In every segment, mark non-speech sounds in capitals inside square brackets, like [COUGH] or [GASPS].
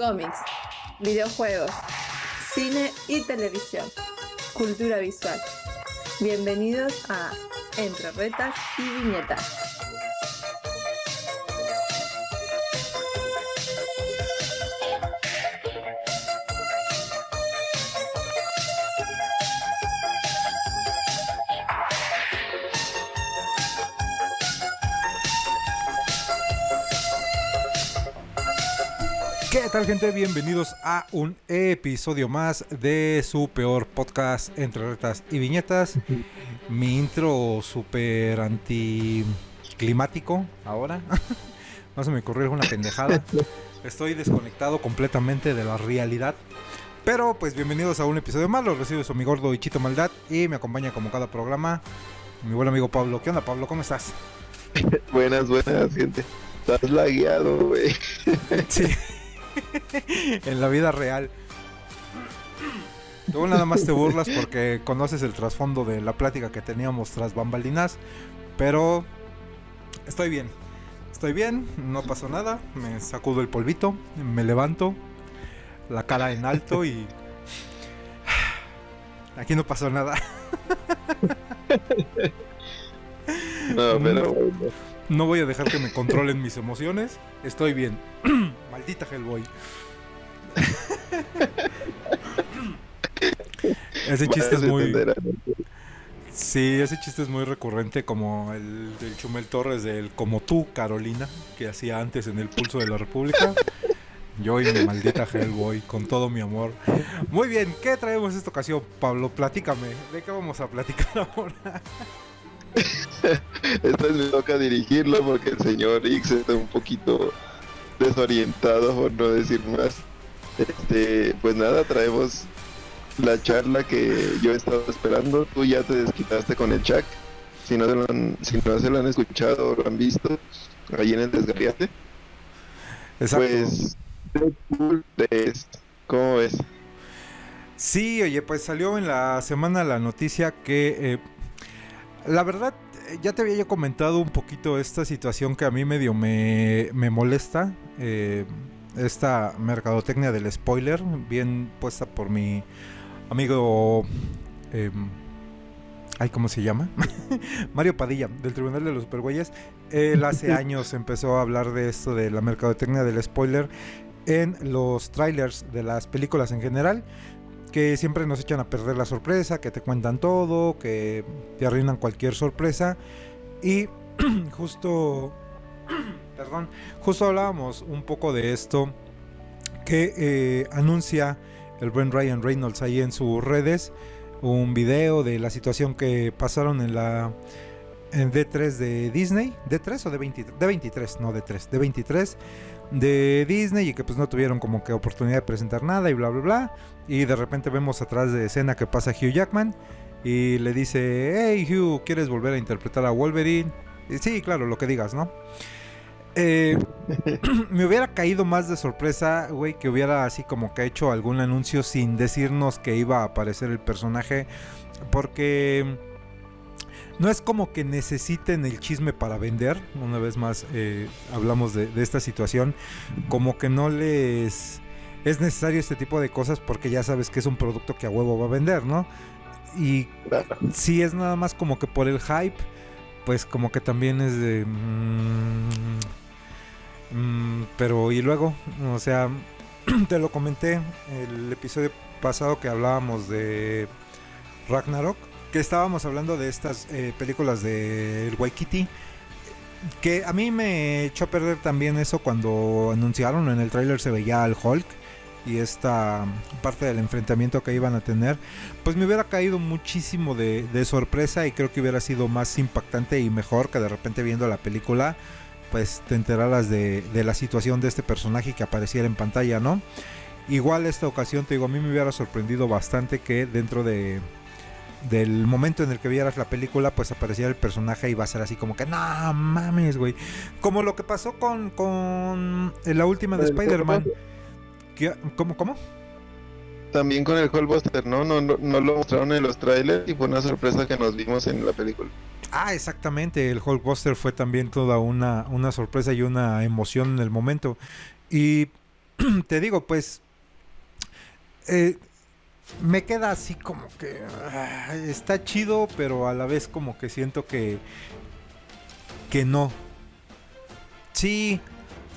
cómics, videojuegos, cine y televisión, cultura visual. Bienvenidos a Entre Retas y Viñetas. Tal gente? Bienvenidos a un episodio más de su peor podcast entre retas y viñetas. Mi intro súper anticlimático ahora. [LAUGHS] no se me ocurrió alguna pendejada. Estoy desconectado completamente de la realidad. Pero pues bienvenidos a un episodio más. Los recibe su amigo gordo Chito Maldad y me acompaña como cada programa mi buen amigo Pablo. ¿Qué onda Pablo? ¿Cómo estás? [LAUGHS] buenas, buenas gente. Estás lagueado, güey. sí. [LAUGHS] en la vida real. Tú nada más te burlas porque conoces el trasfondo de la plática que teníamos tras bambalinas, pero estoy bien. Estoy bien, no pasó nada, me sacudo el polvito, me levanto, la cara en alto y aquí no pasó nada. [LAUGHS] No, pero no voy a dejar que me controlen mis emociones. Estoy bien. [CLEARS THROAT] Maldita Hellboy. [LAUGHS] ese chiste es muy. Sí, ese chiste es muy recurrente, como el del Chumel Torres del Como tú, Carolina, que hacía antes en el Pulso de la República. Yo y mi maldita Hellboy, con todo mi amor. Muy bien, ¿qué traemos esta ocasión, Pablo? Platícame, ¿de qué vamos a platicar ahora? [LAUGHS] Esta vez me toca dirigirlo porque el señor X está un poquito desorientado, por no decir más. Este, pues nada, traemos la charla que yo he estado esperando. Tú ya te desquitaste con el chat. Si no se lo han, si no se lo han escuchado o lo han visto, ahí en el desgarriate. Exacto. Pues, ¿cómo ves? Sí, oye, pues salió en la semana la noticia que eh, la verdad, eh, ya te había yo comentado un poquito esta situación que a mí medio me, me molesta. Eh, esta mercadotecnia del spoiler, bien puesta por mi amigo... Eh, ay, ¿cómo se llama? [LAUGHS] Mario Padilla, del Tribunal de los Supergüeyes. Él hace [LAUGHS] años empezó a hablar de esto de la mercadotecnia del spoiler en los trailers de las películas en general que siempre nos echan a perder la sorpresa, que te cuentan todo, que te arruinan cualquier sorpresa. Y [CLEARS THROAT] justo, [CLEARS THROAT] perdón, justo hablábamos un poco de esto que eh, anuncia el buen Ryan Reynolds ahí en sus redes un video de la situación que pasaron en la en D3 de Disney, D3 o de 23, de 23, no D3, de 23 de Disney y que pues no tuvieron como que oportunidad de presentar nada y bla bla bla. Y de repente vemos atrás de escena que pasa Hugh Jackman y le dice, hey Hugh, ¿quieres volver a interpretar a Wolverine? Sí, claro, lo que digas, ¿no? Eh, [CLEARS THROAT] me hubiera caído más de sorpresa, güey, que hubiera así como que hecho algún anuncio sin decirnos que iba a aparecer el personaje. Porque no es como que necesiten el chisme para vender. Una vez más eh, hablamos de, esta situación. Como que no les es necesario este tipo de cosas porque ya sabes que es un producto que a huevo va a vender, ¿no? Y si es nada más como que por el hype, pues como que también es de... Mm, mm, pero y luego, o sea, [CLEARS THROAT] te lo comenté el episodio pasado que hablábamos de Ragnarok que estábamos hablando de estas eh, películas del Waikiki. Que a mí me echó a perder también eso cuando anunciaron en el tráiler se veía al Hulk y esta parte del enfrentamiento que iban a tener, pues me hubiera caído muchísimo de, sorpresa y creo que hubiera sido más impactante y mejor que de repente viendo la película, pues te enteraras de, de la situación de este personaje que apareciera en pantalla, ¿no? Igual esta ocasión, te digo, a mí me hubiera sorprendido bastante que dentro de, del momento en el que vieras la película, pues aparecía el personaje y va a ser así como que, no mames, güey. Como lo que pasó con, con la última de Spider-Man. ¿Cómo, cómo? También con el Hulkbuster, ¿no? ¿no? No, lo mostraron en los trailers y fue una sorpresa que nos vimos en la película. Ah, exactamente. El Hulkbuster fue también toda una, una sorpresa y una emoción en el momento. Y [CLEARS THROAT] te digo, pues eh, me queda así como que ah, está chido, pero a la vez como que siento que que no. Sí,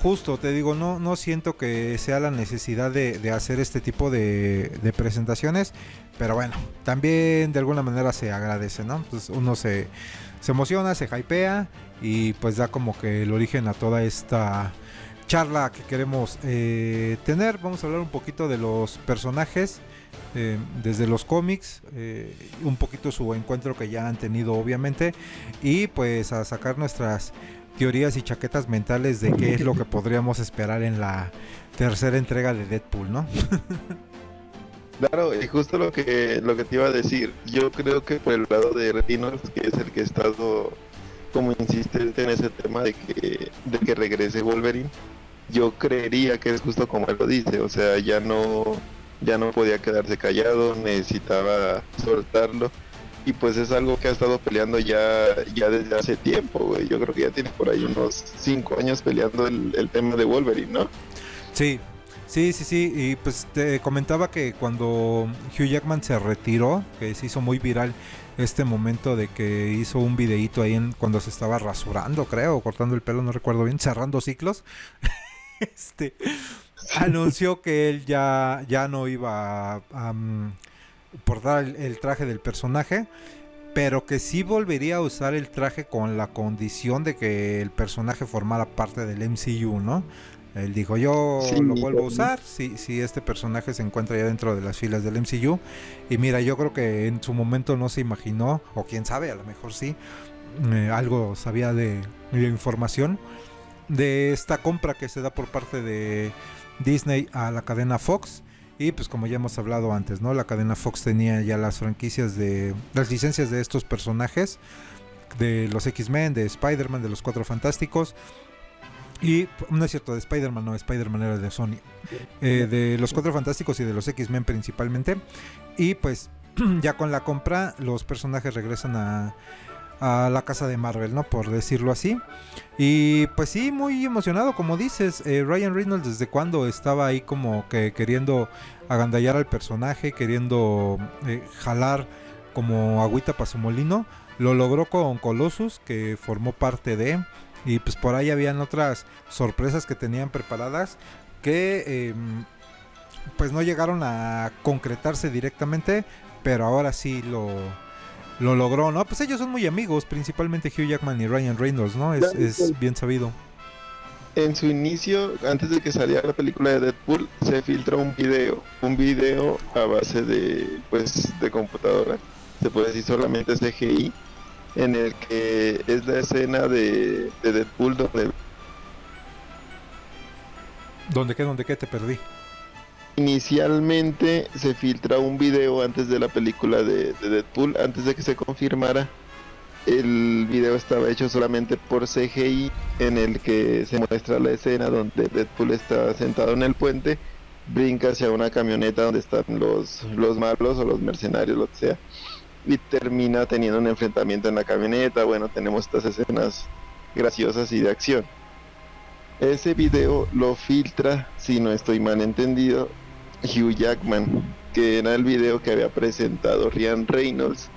justo, te digo, no, no siento que sea la necesidad de, hacer este tipo de, presentaciones, pero bueno, también de alguna manera se agradece, ¿no? Pues uno se, se emociona, se hypea y pues da como que el origen a toda esta charla que queremos eh, tener. Vamos a hablar un poquito de los personajes. Eh, desde los cómics, eh, un poquito su encuentro que ya han tenido obviamente, y pues a sacar nuestras teorías y chaquetas mentales de qué es lo que podríamos esperar en la tercera entrega de Deadpool, ¿no? [LAUGHS] Claro, y justo lo que lo que te iba a decir, yo creo que por el lado de Reynolds, que es el que ha estado como insistente en ese tema de que, de que regrese Wolverine, yo creería que es justo como él lo dice, o sea, ya no, ya no podía quedarse callado, necesitaba soltarlo y pues es algo que ha estado peleando ya, ya desde hace tiempo, güey. Yo creo que ya tiene por ahí unos 5 años peleando el, tema de Wolverine, ¿no? Sí, sí, sí, sí. Y pues te comentaba que cuando Hugh Jackman se retiró, que se hizo muy viral este momento de que hizo un videíto ahí en, cuando se estaba rasurando, creo, cortando el pelo, no recuerdo bien, cerrando ciclos. [LAUGHS] este anunció que él ya, ya no iba a, mm, portar el, traje del personaje, pero que sí volvería a usar el traje con la condición de que el personaje formara parte del MCU, ¿no? Él dijo, yo lo vuelvo a usar si, si este personaje se encuentra ya dentro de las filas del MCU. Y mira, yo creo que en su momento no se imaginó, o quién sabe, a lo mejor sí, eh, algo sabía de, de información de esta compra que se da por parte de Disney a la cadena Fox y pues como ya hemos hablado antes, ¿no? La cadena Fox tenía ya las franquicias de las licencias de estos personajes de los X-Men, de Spider-Man, de los Cuatro Fantásticos. Y no es cierto, de Spider-Man, no, Spider-Man era de Sony. Eh, de los Cuatro Fantásticos y de los X-Men principalmente. Y pues [CLEARS THROAT] ya con la compra los personajes regresan a, a la casa de Marvel, ¿no? Por decirlo así. Y pues sí, muy emocionado, como dices, eh, Ryan Reynolds desde cuando estaba ahí como que queriendo agandallar al personaje, queriendo eh, jalar como agüita para su molino. Lo logró con Colossus, que formó parte de... Y pues por ahí habían otras sorpresas que tenían preparadas que em, pues no llegaron a concretarse directamente, pero ahora sí lo, lo logró, ¿no? Pues ellos son muy amigos, principalmente Hugh Jackman y Ryan Reynolds, ¿no? Es, bien sabido. En su inicio, antes de que saliera la película de Deadpool, se filtró un video, un video a base de, pues, de computadora, se puede decir solamente CGI, en el que es la escena de, de Deadpool donde... ¿Dónde qué? ¿Dónde qué? Te perdí. Inicialmente se filtra un video antes de la película de, Deadpool, antes de que se confirmara. El video estaba hecho solamente por CGI, en el que se muestra la escena donde Deadpool está sentado en el puente, brinca hacia una camioneta donde están los, los malos o los mercenarios, lo que sea, y termina teniendo un enfrentamiento en la camioneta. Bueno, tenemos estas escenas graciosas y de acción. Ese video lo filtra, si no estoy mal entendido, Hugh Jackman, que era el video que había presentado Ryan Reynolds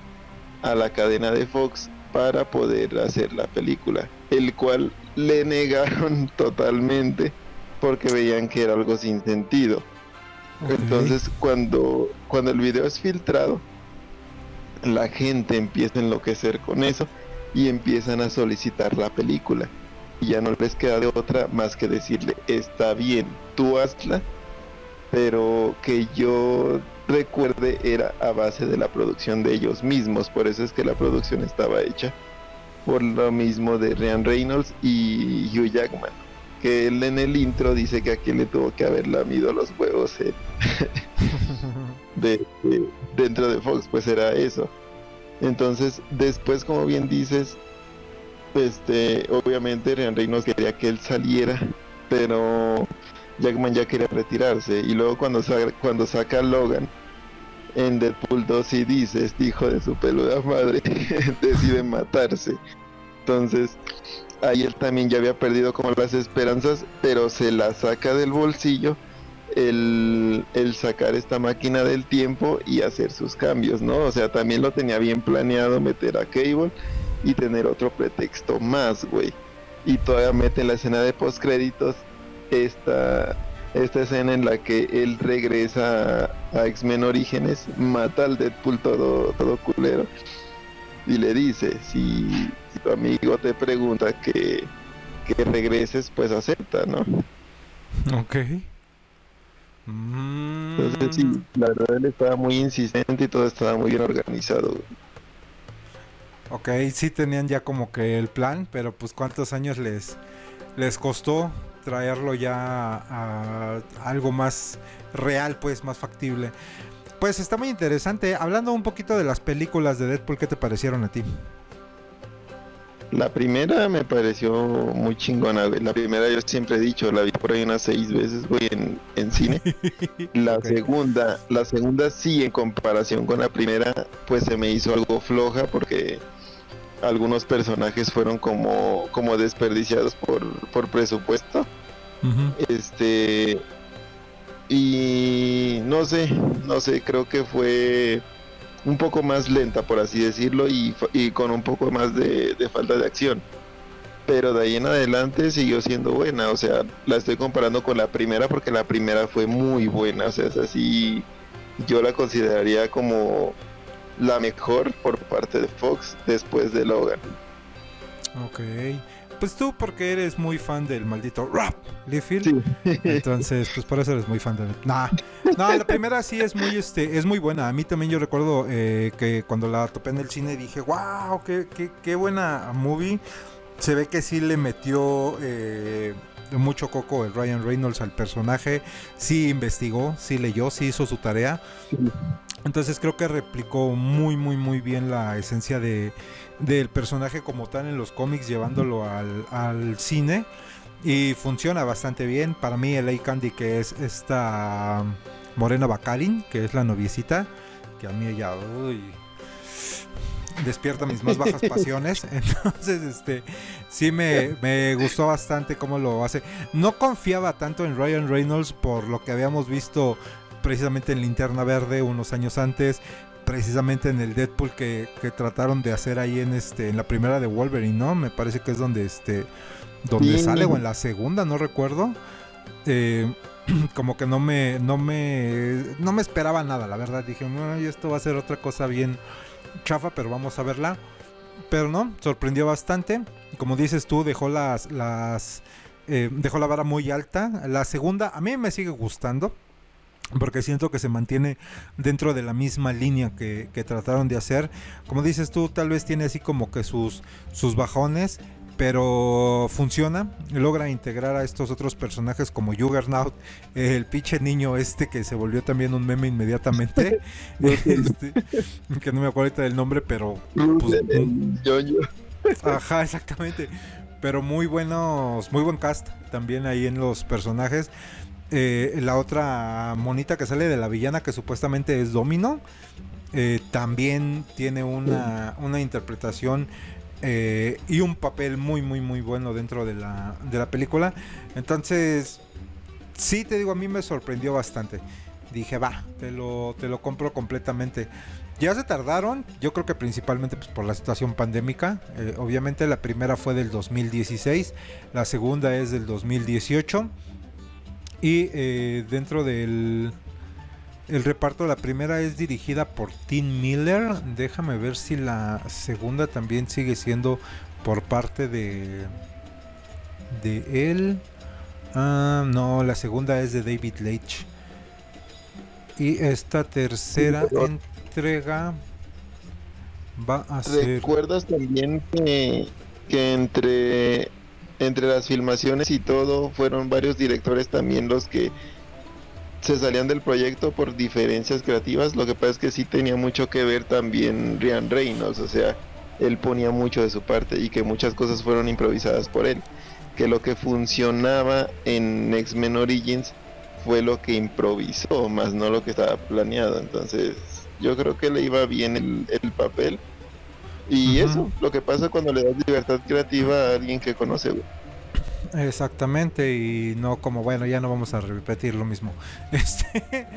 a la cadena de Fox para poder hacer la película, el cual le [LAUGHS] negaron totalmente porque veían que era algo sin sentido. Entonces cuando, cuando el video es filtrado, la gente empieza a enloquecer con eso y empiezan a solicitar la película. Y ya no les queda de otra más que decirle, está bien, tú hazla pero que yo recuerde era a base de la producción de ellos mismos, por eso es que la producción estaba hecha por lo mismo de Ryan Reynolds y Hugh Jackman, que él en el intro dice que aquí le tuvo que haber lamido los huevos [LAUGHS] de, dentro de Fox, pues era eso. Entonces, después, como bien dices, este, obviamente Ryan Reynolds quería que él saliera, pero Jackman ya quería retirarse y luego cuando, cuando saca a Logan en Deadpool 2 y dice, este hijo de su peluda madre [LAUGHS] decide matarse. Entonces, ahí él también ya había perdido como las esperanzas, pero se la saca del bolsillo el, el, sacar esta máquina del tiempo y hacer sus cambios, ¿no? O sea, también lo tenía bien planeado meter a Cable y tener otro pretexto más, güey. Y todavía mete en la escena de postcréditos esta, esta escena en la que él regresa a, X-Men Orígenes, mata al Deadpool todo, todo culero y le dice, si, tu amigo te pregunta que, que regreses, pues acepta, ¿no? Ok. Entonces sí, mm. la verdad él estaba muy insistente y todo estaba muy bien organizado. Ok, sí tenían ya como que el plan, pero pues cuántos años les, les costó traerlo ya a, algo más real, pues más factible. Pues está muy interesante. Hablando un poquito de las películas de Deadpool, ¿qué te parecieron a ti? La primera me pareció muy chingona, La primera yo siempre he dicho, la vi por ahí unas seis veces, güey, en, cine. [LAUGHS] La segunda, la segunda sí, en comparación con la primera, pues se me hizo algo floja porque algunos personajes fueron como, como desperdiciados por, por presupuesto. Este. Y no sé, no sé, creo que fue un poco más lenta, por así decirlo, y, con un poco más de, falta de acción. Pero de ahí en adelante siguió siendo buena, o sea, la estoy comparando con la primera porque la primera fue muy buena, o sea, es así, yo la consideraría como la mejor por parte de Fox después de Logan. Ok. Pues tú porque eres muy fan del maldito rap, Liefeld. Entonces, pues por eso eres muy fan de... Nah. No, la primera sí es muy, este, es muy buena. A mí también yo recuerdo eh, que cuando la topé en el cine dije, wow, qué, qué, qué buena movie. Se ve que sí le metió... Eh, mucho coco el Ryan Reynolds al personaje, sí investigó, sí leyó, sí hizo su tarea. Entonces creo que replicó muy, muy, muy bien la esencia de, del personaje como tal en los cómics, llevándolo al, cine. Y funciona bastante bien. Para mí, el A. Candy, que es esta Morena Bacalin, que es la noviecita, que a mí ella despierta mis más bajas [LAUGHS] pasiones. [LAUGHS] Entonces, este sí me, me, gustó bastante cómo lo hace. No confiaba tanto en Ryan Reynolds por lo que habíamos visto precisamente en Linterna Verde unos años antes, precisamente en el Deadpool que, trataron de hacer ahí en este en la primera de Wolverine, ¿no? Me parece que es donde este donde sale o en la segunda, no recuerdo. Eh, [CLEARS THROAT] como que no me no me no me esperaba nada, la verdad. Dije, bueno, esto va a ser otra cosa bien chafa, pero vamos a verla. Pero no, sorprendió bastante. Como dices tú, dejó las las eh, dejó la vara muy alta. La segunda a mí me sigue gustando porque siento que se mantiene dentro de la misma línea que, trataron de hacer. Como dices tú, tal vez tiene así como que sus, sus bajones, pero funciona, logra integrar a estos otros personajes como Juggernaut, el pinche niño este que se volvió también un meme inmediatamente, [LAUGHS] este, que no me acuerdo ahorita del nombre, pero... Pues, ajá, exactamente. Pero muy buenos, muy buen cast también ahí en los personajes. Eh, la otra monita que sale de la villana, que supuestamente es Domino, eh, también tiene una, interpretación eh, y un papel muy, muy, muy bueno dentro de la, de la película. Entonces, sí, te digo, a mí me sorprendió bastante. Dije, va, te lo, te lo compro completamente. Ya se tardaron, yo creo que principalmente pues, por la situación pandémica. obviamente la primera fue del 2016, la segunda es del 2018. Y eh, dentro del el reparto, la primera es dirigida por Tim Miller. Déjame ver si la segunda también sigue siendo por parte de, de él. Ah, no, la segunda es de David Leitch. Y esta tercera entrega va a ser. ¿Recuerdas también que, que entre entre las filmaciones y todo, fueron varios directores también los que se salían del proyecto por diferencias creativas. Lo que pasa es que sí tenía mucho que ver también Ryan Reynolds, o sea, él ponía mucho de su parte y que muchas cosas fueron improvisadas por él. Que lo que funcionaba en X-Men Origins fue lo que improvisó, más no lo que estaba planeado. Entonces, yo creo que le iba bien el, papel y eso, lo que pasa cuando le das libertad creativa a alguien que conoce, Exactamente, y no como, bueno, ya no vamos a repetir lo mismo. [LAUGHS] Este,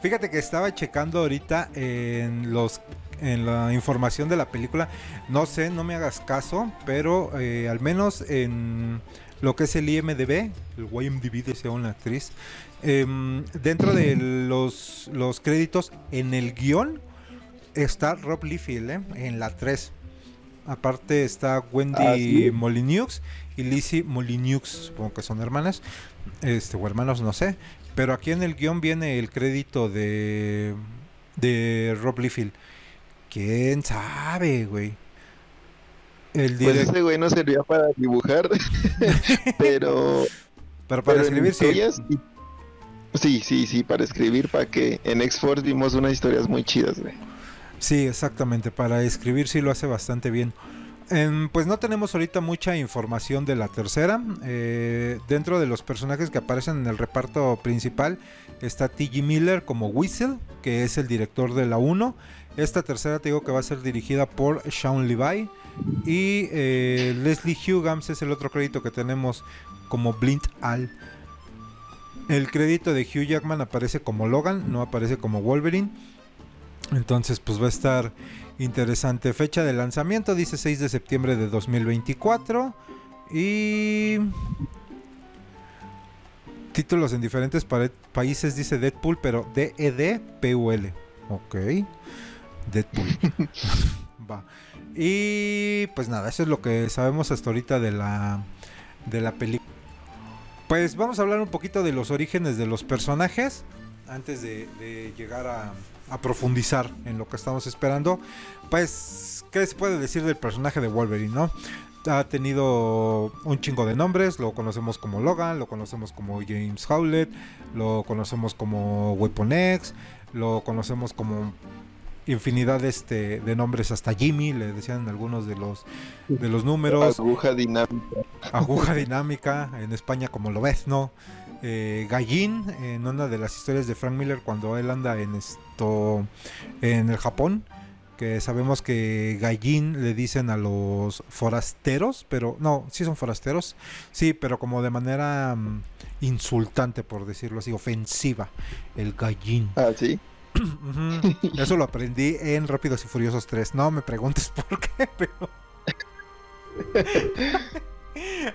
fíjate que estaba checando ahorita en los en la información de la película. No sé, no me hagas caso, pero eh, al menos en lo que es el IMDB, el YMDB decía una actriz, em, dentro de los, los créditos en el guion está Rob Liefeld, ¿eh? en la 3. Aparte está Wendy ah, y Lizzie Molyneux, supongo que son hermanas, este, o hermanos, no sé. Pero aquí en el guion viene el crédito de, de Rob Liefeld. ¿Quién sabe, güey? El pues ese güey no servía para dibujar, [LAUGHS] pero... Pero para escribir sí. Sí, sí, sí, para escribir, para que en X-Force vimos unas historias muy chidas, güey. Sí, exactamente, para escribir sí lo hace bastante bien. pues no tenemos ahorita mucha información de la tercera. Eh, dentro de los personajes que aparecen en el reparto principal está T.G. Miller como Whistle, que es el director de la 1. Esta tercera te digo que va a ser dirigida por Sean Levi. Y eh, Leslie Hugams es el otro crédito que tenemos como Blint Al. El crédito de Hugh Jackman aparece como Logan, no aparece como Wolverine. Entonces, pues va a estar interesante. Fecha de lanzamiento dice 6 de septiembre de 2024. Y. Títulos en diferentes países dice Deadpool, pero D-E-D-P-U-L. Ok. Deadpool. [LAUGHS] [LAUGHS] Va. Y pues nada, eso es lo que sabemos hasta ahorita de la, de la película. Pues vamos a hablar un poquito de los orígenes de los personajes antes de, llegar a, a, profundizar en lo que estamos esperando. Pues, ¿qué se puede decir del personaje de Wolverine, no? Ha tenido un chingo de nombres, lo conocemos como Logan, lo conocemos como James Howlett, lo conocemos como Weapon X, lo conocemos como infinidad este, de nombres, hasta Jimmy, le decían algunos de los, de los números. Aguja dinámica. Aguja dinámica, en España como lo ves, ¿no? Eh, Gallín, en una de las historias de Frank Miller cuando él anda en en el Japón, que sabemos que Gallín le dicen a los forasteros, pero no, sí son forasteros, sí, pero como de manera mm, insultante, por decirlo así, ofensiva, el Gallín. Ah, sí. Eso lo aprendí en Rápidos y Furiosos 3. No me preguntes [LAUGHS] por qué, pero.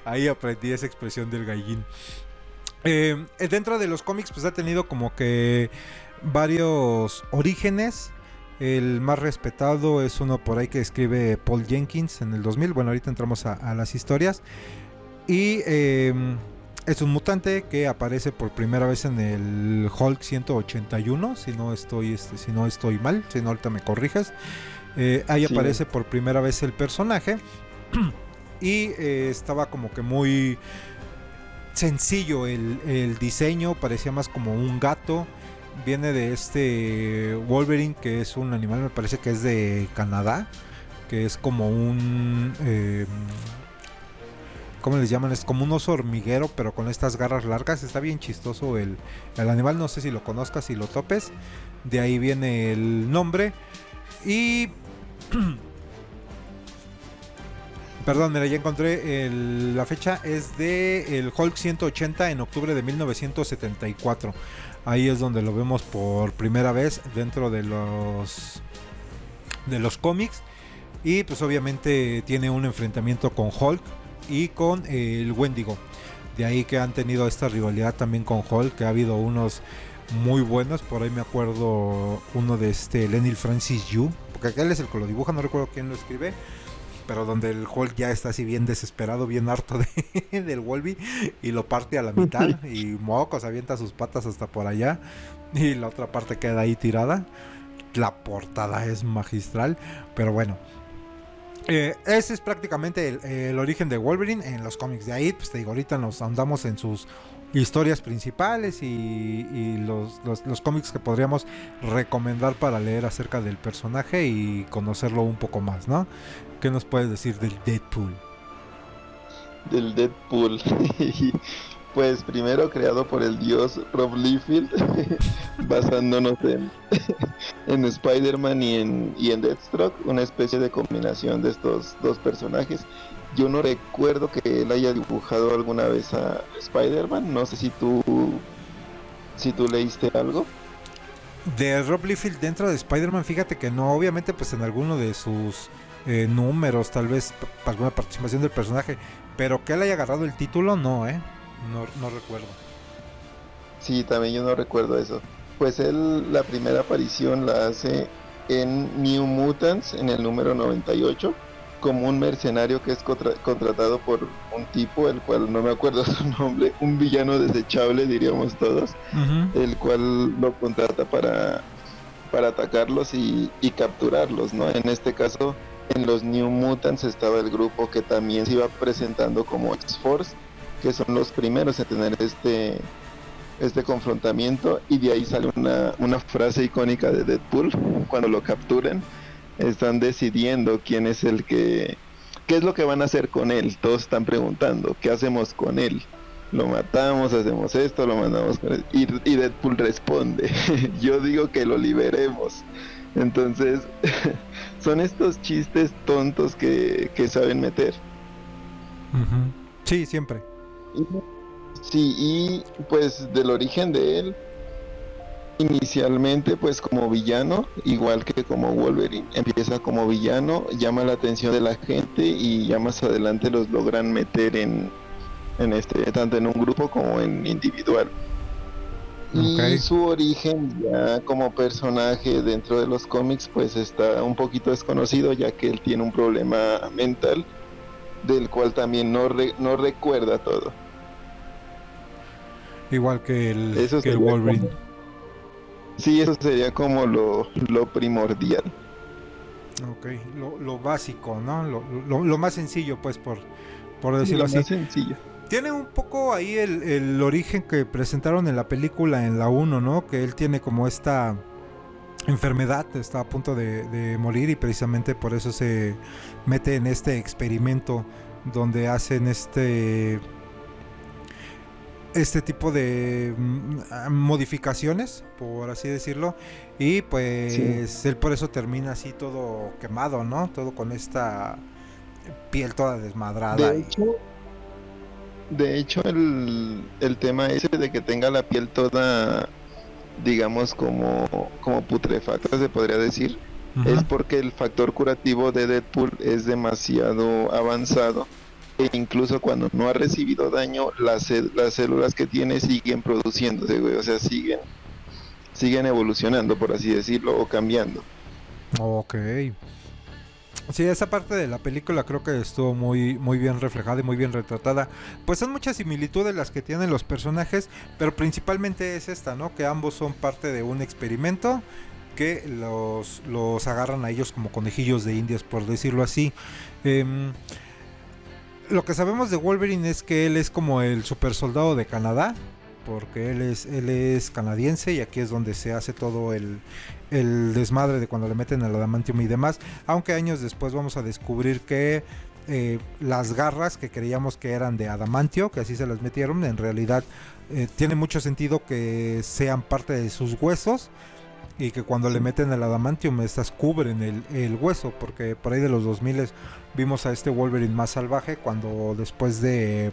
Ahí aprendí esa expresión del gallín. Eh, dentro de los cómics, pues ha tenido como que varios orígenes. El más respetado es uno por ahí que escribe Paul Jenkins en el 2000. Bueno, ahorita entramos a, las historias. Y eh, es un mutante que aparece por primera vez en el Hulk 181, si no estoy, este, si no estoy mal, si no ahorita me corrijas. Eh, ahí aparece por primera vez el personaje [CLEARS THROAT] y eh, estaba como que muy sencillo el, el, diseño, parecía más como un gato. Viene de este Wolverine, que es un animal, me parece que es de Canadá, que es como un... Eh, ¿cómo les llaman? Es como un oso hormiguero, pero con estas garras largas. Está bien chistoso el, animal. No sé si lo conozcas, si lo topes. De ahí viene el nombre. Y... [CLEARS THROAT] Perdón, mira, ya encontré la fecha. Es de el Hulk 180 en octubre de 1974. Ahí es donde lo vemos por primera vez dentro de los de los cómics. Y pues obviamente tiene un enfrentamiento con Hulk y con el Wendigo. De ahí que han tenido esta rivalidad también con Hulk, que ha habido unos muy buenos. Por ahí me acuerdo uno de este Lenny Francis Yu, porque aquel es el que lo dibuja, no recuerdo quién lo escribe. Pero donde el Hulk ya está así bien desesperado, bien harto de, [LAUGHS] del Wolby y lo parte a la mitad [LAUGHS] y mocos avienta sus patas hasta por allá y la otra parte queda ahí tirada. La portada es magistral, pero bueno, eh, ese es prácticamente el, origen de Wolverine en los cómics. De ahí, pues te digo, ahorita nos andamos en sus historias principales y, los, los, cómics que podríamos recomendar para leer acerca del personaje y conocerlo un poco más, ¿no? ¿Qué nos puedes decir del Deadpool? Del Deadpool. [LAUGHS] Pues primero creado por el dios Rob Liefeld, [LAUGHS] basándonos en, [LAUGHS] en Spider-Man y en, y en Deathstroke, una especie de combinación de estos dos personajes. Yo no recuerdo que él haya dibujado alguna vez a Spider-Man. No sé si tú si tú leíste algo. De Rob Liefeld dentro de Spider-Man, fíjate que no, obviamente pues en alguno de sus eh, números, tal vez alguna participación del personaje, pero que él haya agarrado el título, no, ¿eh? No, no recuerdo. Sí, también yo no recuerdo eso. Pues él la primera aparición la hace en New Mutants en el número 98 como un mercenario que es contratado por un tipo, el cual no me acuerdo [LAUGHS] su nombre, un villano desechable diríamos todos, el cual lo contrata para, para atacarlos y, y, capturarlos, ¿no? En este caso, en los New Mutants estaba el grupo que también se iba presentando como X-Force, que son los primeros en tener este este confrontamiento y de ahí sale una, una frase icónica de Deadpool cuando lo capturen están decidiendo quién es el que, qué es lo que van a hacer con él. Todos están preguntando, ¿qué hacemos con él? Lo matamos, hacemos esto, lo mandamos con él. Y, Deadpool responde, [LAUGHS] yo digo que lo liberemos. Entonces, [LAUGHS] son estos chistes tontos que, que saben meter. Sí, siempre. Sí, y pues del origen de él, inicialmente pues como villano, igual que como Wolverine. Empieza como villano, llama la atención de la gente y ya más adelante los logran meter en, en este, tanto en un grupo como en individual. Y su origen ya como personaje dentro de los cómics pues está un poquito desconocido ya que él tiene un problema mental del cual también no, no recuerda todo. Igual que el, que el Wolverine. Sí, eso sería como lo, primordial. Ok, lo, básico, ¿no? Lo, más sencillo, pues, por, por decirlo lo así. Más sencillo. Tiene un poco ahí el, origen que presentaron en la película, en la 1, ¿no? Que él tiene como esta enfermedad, está a punto de, de morir y precisamente por eso se mete en este experimento donde hacen este este tipo de mm, modificaciones, por así decirlo, y pues él por eso termina así todo quemado, ¿no? Todo con esta piel toda desmadrada. De hecho, de hecho el, el tema ese de que tenga la piel toda, digamos, como, como putrefacta, se podría decir, es porque el factor curativo de Deadpool es demasiado avanzado e incluso cuando no ha recibido daño, las, las células que tiene siguen produciéndose, o sea, siguen, siguen evolucionando, por así decirlo, o cambiando. Ok. Sí, esa parte de la película creo que estuvo muy, muy bien reflejada y muy bien retratada. Pues son muchas similitudes las que tienen los personajes, pero principalmente es esta, ¿no? Que ambos son parte de un experimento que los, los agarran a ellos como conejillos de indias, por decirlo así. Eh, lo que sabemos de Wolverine es que él es como el super soldado de Canadá, porque él es, él es canadiense y aquí es donde se hace todo el, desmadre de cuando le meten al adamantium y demás. Aunque años después vamos a descubrir que eh, las garras que creíamos que eran de adamantio, que así se las metieron, en realidad eh, tiene mucho sentido que sean parte de sus huesos y que cuando le meten el adamantium estas cubren el, el, hueso porque por ahí de los 2000 vimos a este Wolverine más salvaje cuando después de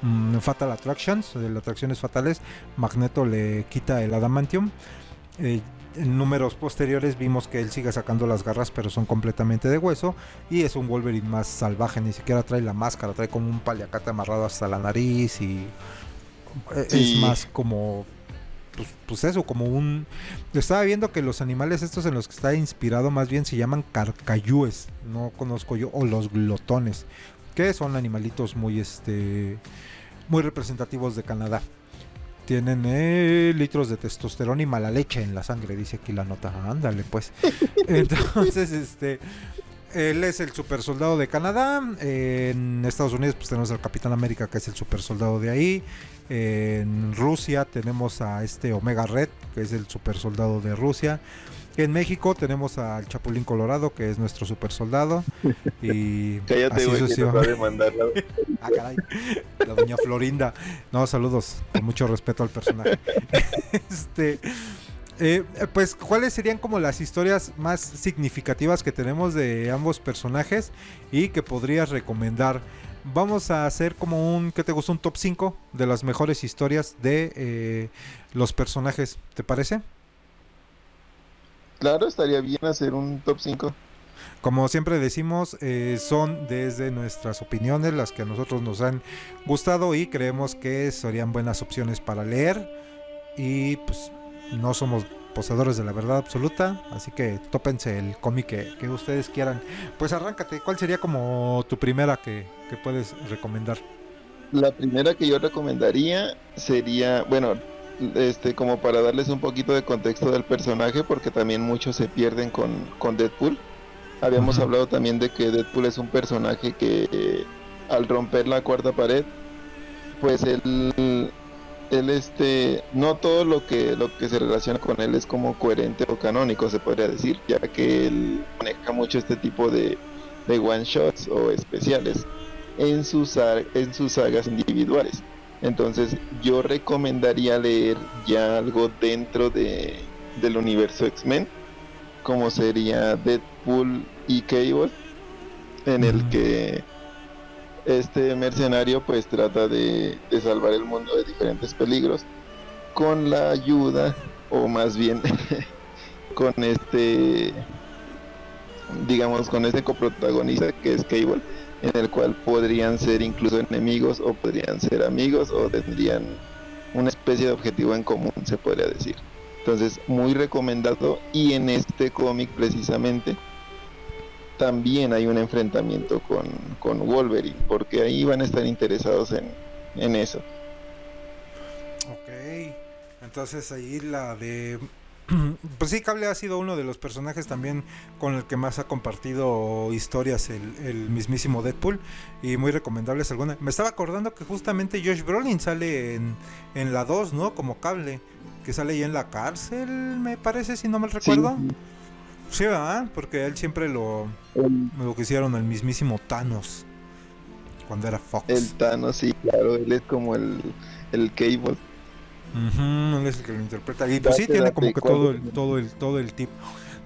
mm, Fatal Attractions de las atracciones fatales Magneto le quita el adamantium. Eh, en números posteriores vimos que él sigue sacando las garras pero son completamente de hueso y es un Wolverine más salvaje ni siquiera trae la máscara trae como un paliacate amarrado hasta la nariz y eh, es más como pues, pues, eso, como un... Estaba viendo que los animales estos en los que está inspirado más bien se llaman carcayúes, no conozco yo, o los glotones, que son animalitos muy, este, muy representativos de Canadá. Tienen eh, litros de testosterona y mala leche en la sangre, dice aquí la nota. Ándale, pues. [LAUGHS] Entonces, este, él es el super soldado de Canadá. En Estados Unidos pues tenemos al Capitán América que es el super soldado de ahí. En Rusia tenemos a este Omega Red que es el super soldado de Rusia. En México tenemos al Chapulín Colorado que es nuestro super soldado. [LAUGHS] Y Cállate, así ah, caray. La doña Florinda. No, saludos. Con mucho respeto al personaje. [LAUGHS] este Eh, pues, ¿cuáles serían como las historias más significativas que tenemos de ambos personajes y que podrías recomendar? Vamos a hacer como un, ¿qué te gusta? Un top 5 de las mejores historias de eh, los personajes, ¿te parece? Claro, estaría bien hacer un top 5. Como siempre decimos, eh, son desde nuestras opiniones las que a nosotros nos han gustado y creemos que serían buenas opciones para leer. Y pues no somos poseedores de la verdad absoluta, así que tópense el cómic que, ustedes quieran. Pues arráncate, ¿cuál sería como tu primera que, que puedes recomendar? La primera que yo recomendaría sería, bueno, este como para darles un poquito de contexto del personaje, porque también muchos se pierden con, con Deadpool. Habíamos hablado también de que Deadpool es un personaje que al romper la cuarta pared, pues él él este no todo lo que lo que se relaciona con él es como coherente o canónico se podría decir ya que él maneja mucho este tipo de, de one shots o especiales en sus en sus sagas individuales. Entonces yo recomendaría leer ya algo dentro de del universo X-Men como sería Deadpool y Cable en el que este mercenario pues trata de, salvar el mundo de diferentes peligros con la ayuda o más bien [LAUGHS] con este digamos con este coprotagonista que es Cable en el cual podrían ser incluso enemigos o podrían ser amigos o tendrían una especie de objetivo en común se podría decir. Entonces muy recomendado y en este cómic precisamente también hay un enfrentamiento con, con Wolverine, porque ahí van a estar interesados en, en eso. Ok, entonces ahí la de... [CLEARS THROAT] Pues sí, Cable ha sido uno de los personajes también con el que más ha compartido historias el, mismísimo Deadpool y muy recomendables algunas. Me estaba acordando que justamente Josh Brolin sale en, en la 2, ¿no? Como Cable, que sale ya en la cárcel, me parece, si no mal recuerdo. Sí, ¿verdad? Porque él siempre lo, lo que hicieron el mismísimo Thanos cuando era Fox. El Thanos, sí, claro, él es como el, el Cable. él es el que lo interpreta. Y pues sí, tiene como que todo el, todo el, todo el tip.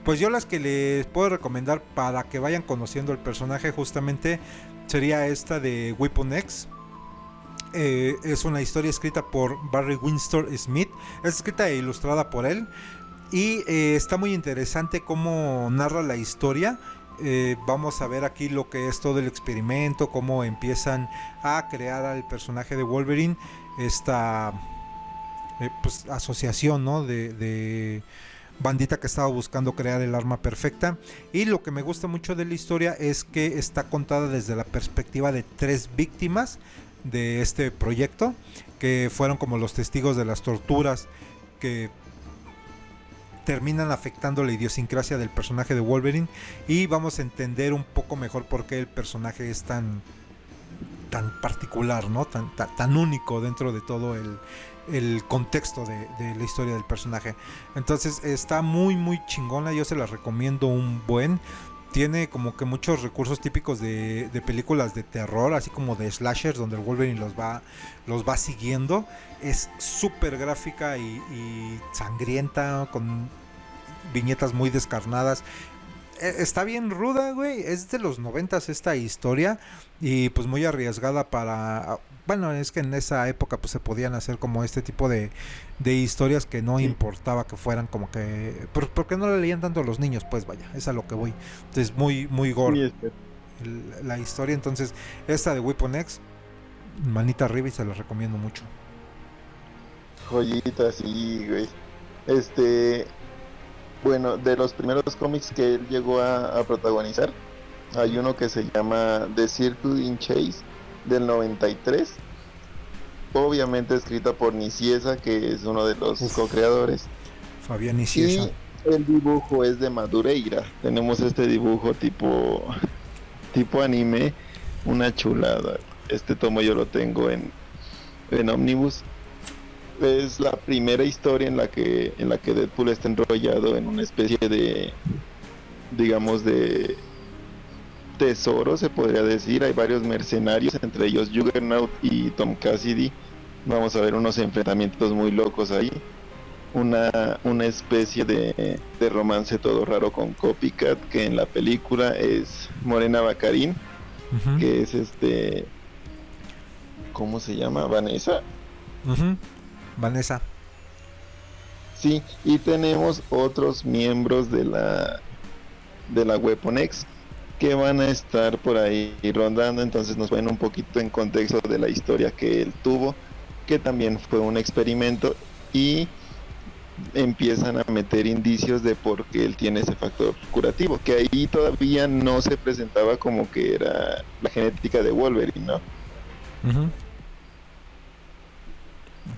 Pues yo las que les puedo recomendar para que vayan conociendo el personaje justamente sería esta de Weapon X. Eh, es una historia escrita por Barry Windsor Smith. Es escrita e ilustrada por él. Y eh, está muy interesante cómo narra la historia. Eh, vamos a ver aquí lo que es todo el experimento, cómo empiezan a crear al personaje de Wolverine, esta eh, pues, asociación ¿no? de, de, bandita que estaba buscando crear el arma perfecta. Y lo que me gusta mucho de la historia es que está contada desde la perspectiva de tres víctimas de este proyecto, que fueron como los testigos de las torturas que terminan afectando la idiosincrasia del personaje de Wolverine y vamos a entender un poco mejor por qué el personaje es tan tan particular, ¿no? Tan, tan, único dentro de todo el, el contexto de, la historia del personaje. Entonces está muy muy chingona, yo se la recomiendo un buen. Tiene como que muchos recursos típicos de, de películas de terror, así como de slashers, donde el Wolverine los va, los va siguiendo. Es súper gráfica y, y sangrienta, con viñetas muy descarnadas. E, está bien ruda, güey. Es de los noventas esta historia. Y pues muy arriesgada para... Bueno, es que en esa época pues se podían hacer como este tipo de, de historias que no importaba que fueran como que... porque no le leían tanto a los niños? Pues vaya, es a lo que voy. Entonces muy, muy gore. la historia. Entonces, esta de Weapon X, manita arriba y se la recomiendo mucho. Joyita, sí, güey. Este, bueno, de los primeros cómics que él llegó a, protagonizar, hay uno que se llama The Circle in Chase del 93. Obviamente escrita por Niciesa, que es uno de los co-creadores. Fabián Niciesa. Y el dibujo es de Madureira. Tenemos este dibujo tipo tipo anime, una chulada. Este tomo yo lo tengo en en Omnibus es la primera historia en la que en la que Deadpool está enrollado en una especie de digamos de tesoro se podría decir. Hay varios mercenarios entre ellos Juggernaut y Tom Cassidy. Vamos a ver unos enfrentamientos muy locos ahí. Una, una especie de, de romance todo raro con Copycat, que en la película es Morena Bacarín, que es este... ¿Cómo se llama? Vanessa. Vanessa. Sí, y tenemos otros miembros de la de la Weapon X que van a estar por ahí rondando, entonces nos ponen un poquito en contexto de la historia que él tuvo, que también fue un experimento y empiezan a meter indicios de por qué él tiene ese factor curativo, que ahí todavía no se presentaba como que era la genética de Wolverine, ¿no?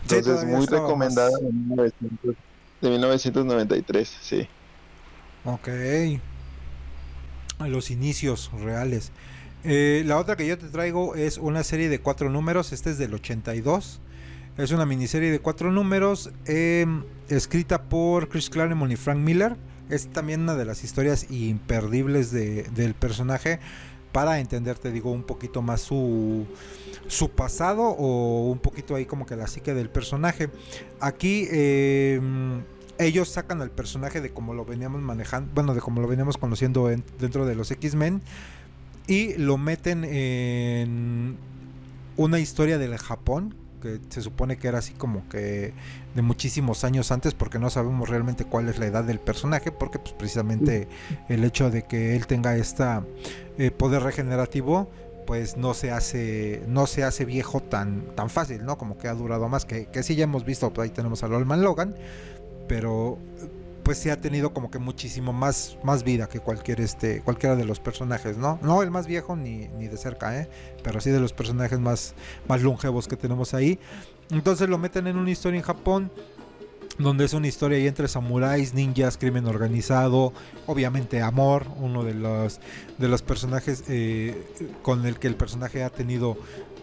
Entonces muy recomendada de, 1900 de 1993, sí. Ok. Los inicios reales. Eh, la otra que yo te traigo es una serie de cuatro números. Este es del 82. Es una miniserie de cuatro números eh, escrita por Chris Claremont y Frank Miller. Es también una de las historias imperdibles de- del personaje para entender, te digo, un poquito más su, su pasado o un poquito ahí como que la psique del personaje. Aquí eh, ellos sacan al personaje de como lo veníamos manejando, bueno, de como lo veníamos conociendo en- dentro de los X-Men y lo meten en una historia del Japón que se supone que era así como que de muchísimos años antes porque no sabemos realmente cuál es la edad del personaje porque pues precisamente el hecho de que él tenga esta eh, poder regenerativo pues no se hace no se hace viejo tan tan fácil no como que ha durado más que, que sí ya hemos visto pues ahí tenemos a Lolman Logan pero pues sí ha tenido como que muchísimo más, más vida que cualquier este cualquiera de los personajes, ¿no? No el más viejo ni, ni de cerca, ¿eh? Pero sí de los personajes más, más longevos que tenemos ahí. Entonces lo meten en una historia en Japón donde es una historia ahí entre samuráis, ninjas, crimen organizado, obviamente amor, uno de los de los personajes eh, con el que el personaje ha tenido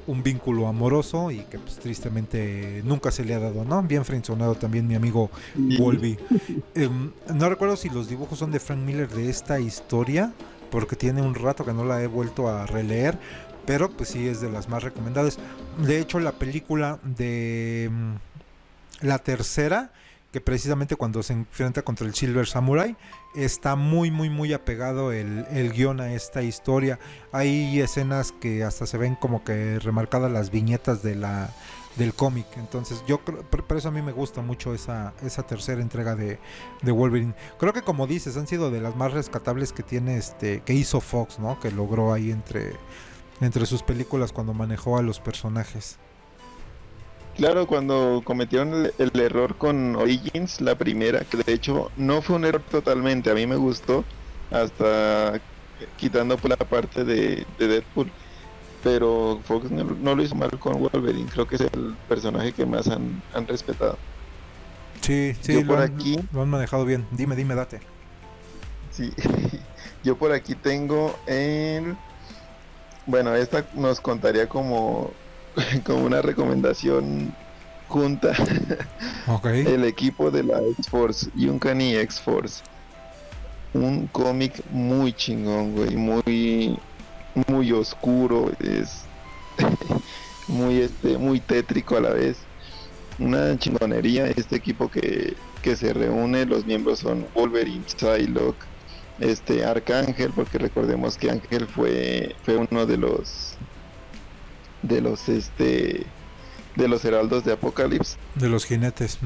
un vínculo amoroso y que pues tristemente nunca se le ha dado, ¿no? Bien frenzonado también mi amigo Wolby. [LAUGHS] Em, no recuerdo si los dibujos son de Frank Miller de esta historia, porque tiene un rato que no la he vuelto a releer, pero pues sí es de las más recomendadas. De hecho, la película de mm, la tercera, que precisamente cuando se enfrenta contra el Silver Samurai, está muy, muy, muy apegado el, el guion a esta historia. Hay escenas que hasta se ven como que remarcadas las viñetas de la del cómic. Entonces yo por eso a mí me gusta mucho esa, esa tercera entrega de, de Wolverine. Creo que como dices, han sido de las más rescatables que tiene este, que hizo Fox, ¿no? Que logró ahí entre, entre sus películas cuando manejó a los personajes. Claro, cuando cometieron el, el error con Origins, la primera, que de hecho no fue un error totalmente, a mí me gustó, hasta quitando por la parte de, de Deadpool, pero Fox no, no lo hizo mal con Wolverine, creo que es el personaje que más han, han respetado. Sí, sí, Yo lo, por han, aquí- lo han manejado bien. Dime, dime, date. Sí, [LAUGHS] yo por aquí tengo el... Bueno, esta nos contaría como, [LAUGHS] como una recomendación junta. [LAUGHS] El equipo de la X-Force, Uncanny X-Force. Un cómic muy chingón, güey, muy muy oscuro, es [LAUGHS] muy este muy tétrico a la vez. Una chingonería este equipo que, que se reúne, los miembros son Wolverine, Psylocke, este Arcángel, porque recordemos que Ángel fue fue uno de los de los este de los heraldos de Apocalipsis De los jinetes.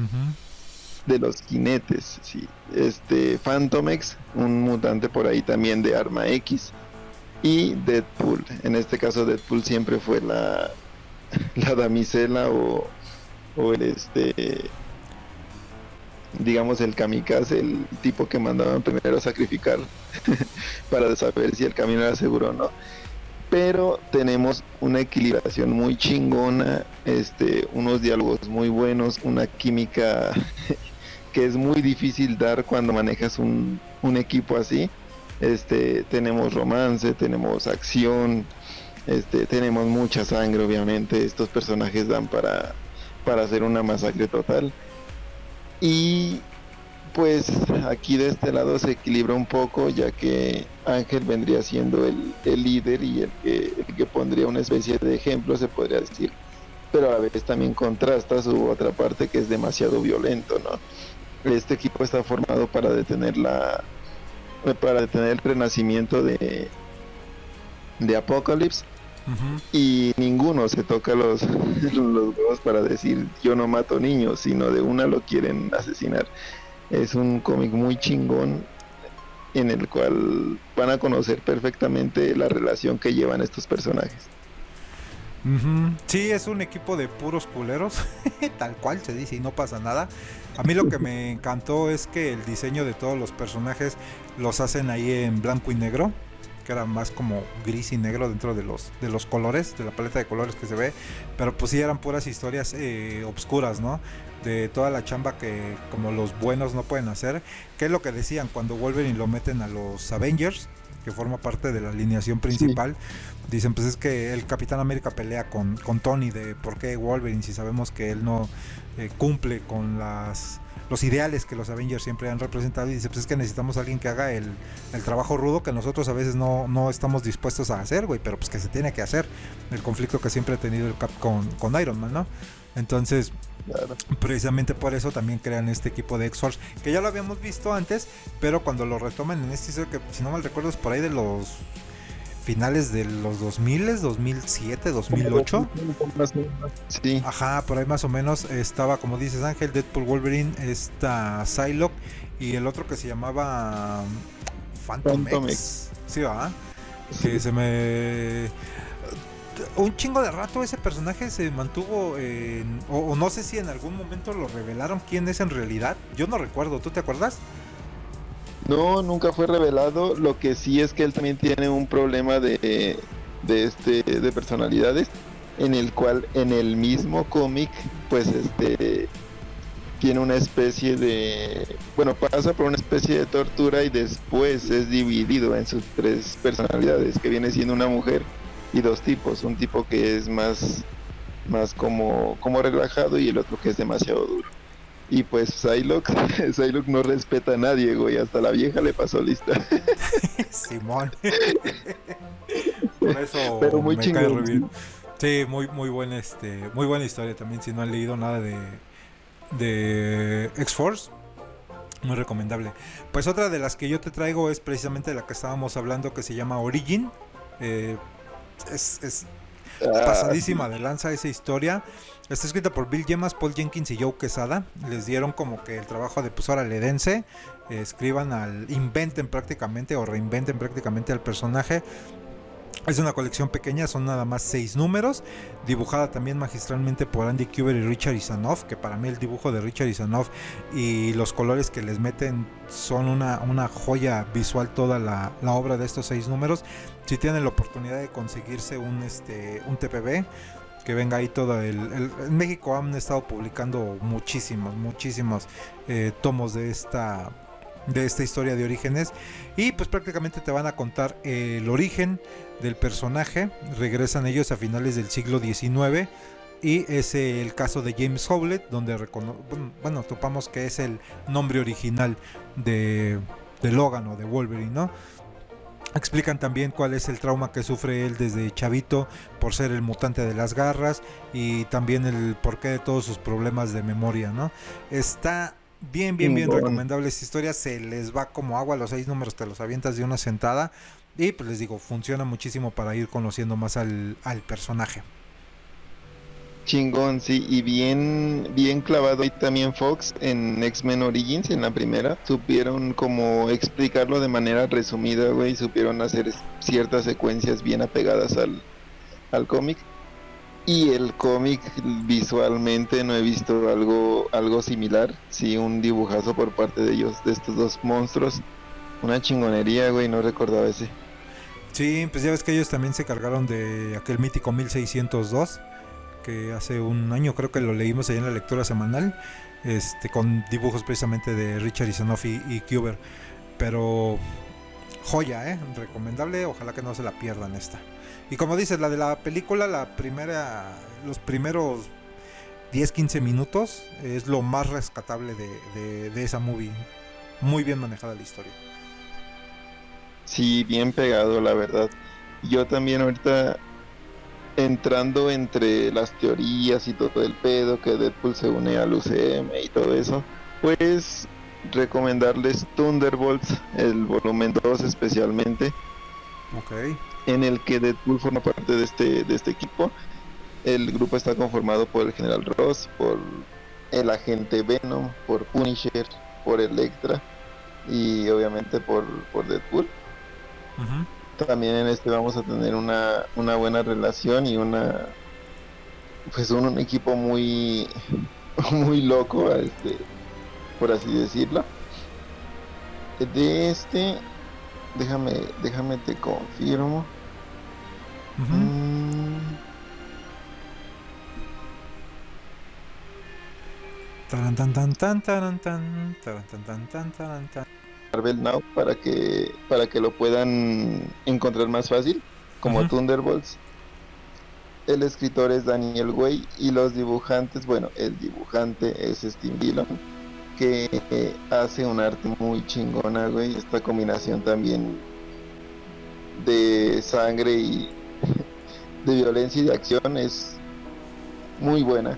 de los jinetes, sí. Este Phantomex, un mutante por ahí también de Arma X. Y Deadpool. En este caso Deadpool siempre fue la, [LAUGHS] la damisela o, o el este digamos el kamikaze, el tipo que mandaban primero a sacrificar [LAUGHS] para saber si el camino era seguro o no. Pero tenemos una equilibración muy chingona, este, unos diálogos muy buenos, una química [LAUGHS] que es muy difícil dar cuando manejas un, un equipo así. Este, tenemos romance, tenemos acción, este, tenemos mucha sangre, obviamente. Estos personajes dan para, para hacer una masacre total. Y pues aquí de este lado se equilibra un poco, ya que Ángel vendría siendo el, el líder y el que, el que pondría una especie de ejemplo, se podría decir. Pero a la vez también contrasta su otra parte que es demasiado violento, ¿no? este equipo está formado para detener la para detener el renacimiento de de Apocalypse y ninguno se toca los, [LAUGHS] los huevos para decir yo no mato niños, sino de una lo quieren asesinar. Es un cómic muy chingón en el cual van a conocer perfectamente la relación que llevan estos personajes. Sí, es un equipo de puros culeros, [LAUGHS] tal cual se dice y no pasa nada. A mí lo que me encantó es que el diseño de todos los personajes los hacen ahí en blanco y negro, que era más como gris y negro dentro de los, de los colores, de la paleta de colores que se ve, pero pues sí eran puras historias eh, obscuras, ¿no? De toda la chamba que como los buenos no pueden hacer, que es lo que decían cuando vuelven y lo meten a los Avengers, que forma parte de la alineación principal. Dicen, pues es que el Capitán América pelea con, con Tony de por qué Wolverine si sabemos que él no eh, cumple con las los ideales que los Avengers siempre han representado y dice, pues es que necesitamos a alguien que haga el, el trabajo rudo que nosotros a veces no, no, estamos dispuestos a hacer, güey, pero pues que se tiene que hacer. El conflicto que siempre ha tenido el Cap con, con Iron Man, ¿no? Entonces, Precisamente por eso también crean este equipo de X-Force, que ya lo habíamos visto antes, pero cuando lo retoman en este que si no mal recuerdo es por ahí de los finales de los 2000, 2007, 2008. Sí. Ajá, por ahí más o menos estaba, como dices Ángel, Deadpool Wolverine, está Psylocke y el otro que se llamaba Phantom, X. Sí, ¿verdad? Que se me un chingo de rato ese personaje se mantuvo en, o, no sé si en algún momento lo revelaron quién es en realidad. Yo no recuerdo, ¿tú te acuerdas? No, nunca fue revelado. Lo que sí es que él también tiene un problema de, de este de personalidades en el cual en el mismo cómic pues este tiene una especie de bueno pasa por una especie de tortura y después es dividido en sus tres personalidades que viene siendo una mujer y dos tipos, un tipo que es más, más como, como relajado y el otro que es demasiado duro. Y pues Psylocke, [LAUGHS] Psylocke no respeta a nadie, güey, hasta la vieja le pasó lista. [LAUGHS] Simón. Por eso Pero muy me Sí, muy, muy buena este, muy buena historia también, si no han leído nada de, de X-Force. Muy recomendable. Pues otra de las que yo te traigo es precisamente la que estábamos hablando que se llama Origin. Eh, es, ah. pasadísima de lanza esa historia. Está escrita por Bill Gemas, Paul Jenkins y Joe Quesada. Les dieron como que el trabajo de pues ahora le dense, escriban al, inventen prácticamente o reinventen prácticamente al personaje. Es una colección pequeña, son nada más seis números, dibujada también magistralmente por Andy Kuber y Richard Isanoff, que para mí el dibujo de Richard Isanoff y los colores que les meten son una, una joya visual toda la, la obra de estos seis números si tienen la oportunidad de conseguirse un, este, un TPB, que venga ahí todo el, En México han estado publicando muchísimos, muchísimos eh, tomos de esta de esta historia de orígenes. Y pues prácticamente te van a contar el origen del personaje. Regresan ellos a finales del siglo XIX y es el caso de James Howlett donde bueno topamos que es el nombre original de, de Logan o de Wolverine no Explican también cuál es el trauma que sufre él desde chavito por ser el mutante de las garras y también el porqué de todos sus problemas de memoria, ¿no? Está bien, bien, bien recomendable esta historia. Se les va como agua los seis números, te los avientas de una sentada. Y pues les digo, funciona muchísimo para ir conociendo más al, al personaje. Chingón, sí, y bien, bien clavado ahí también Fox en X-Men Origins, en la primera. Supieron como explicarlo de manera resumida, güey, supieron hacer ciertas secuencias bien apegadas al, al cómic. Y el cómic visualmente no he visto algo, algo similar, sí, un dibujazo por parte de ellos, de estos dos monstruos. Una chingonería, güey, no recordaba ese. Sí, pues ya ves que ellos también se cargaron de aquel mítico 1602 hace un año creo que lo leímos ahí en la lectura semanal, este, con dibujos precisamente de Richard Isanofi y Kuber. Pero joya, ¿eh? recomendable, ojalá que no se la pierdan esta. Y como dices, la de la película, la primera, los primeros 10-15 minutos es lo más rescatable de, de esa movie. Muy bien manejada la historia. Sí, bien pegado, la verdad. Yo también ahorita entrando entre las teorías y todo el pedo que Deadpool se une al UCM y todo eso, Pues recomendarles Thunderbolts, el volumen 2 especialmente. Ok. En el que Deadpool forma parte de este, de este equipo. El grupo está conformado por el General Ross, por el agente Venom, por Punisher, por Electra y obviamente por, por Deadpool. También en este vamos a tener una, una buena relación y una pues un, equipo muy [LAUGHS] muy loco este por así decirlo. De este déjame déjame te confirmo Marvel Now para que para que lo puedan encontrar más fácil como Thunderbolts el escritor es Daniel Way y los dibujantes, bueno, el dibujante es Steve Dillon, que eh, hace un arte muy chingona, güey. Esta combinación también de sangre y [LAUGHS] de violencia y de acción es muy buena.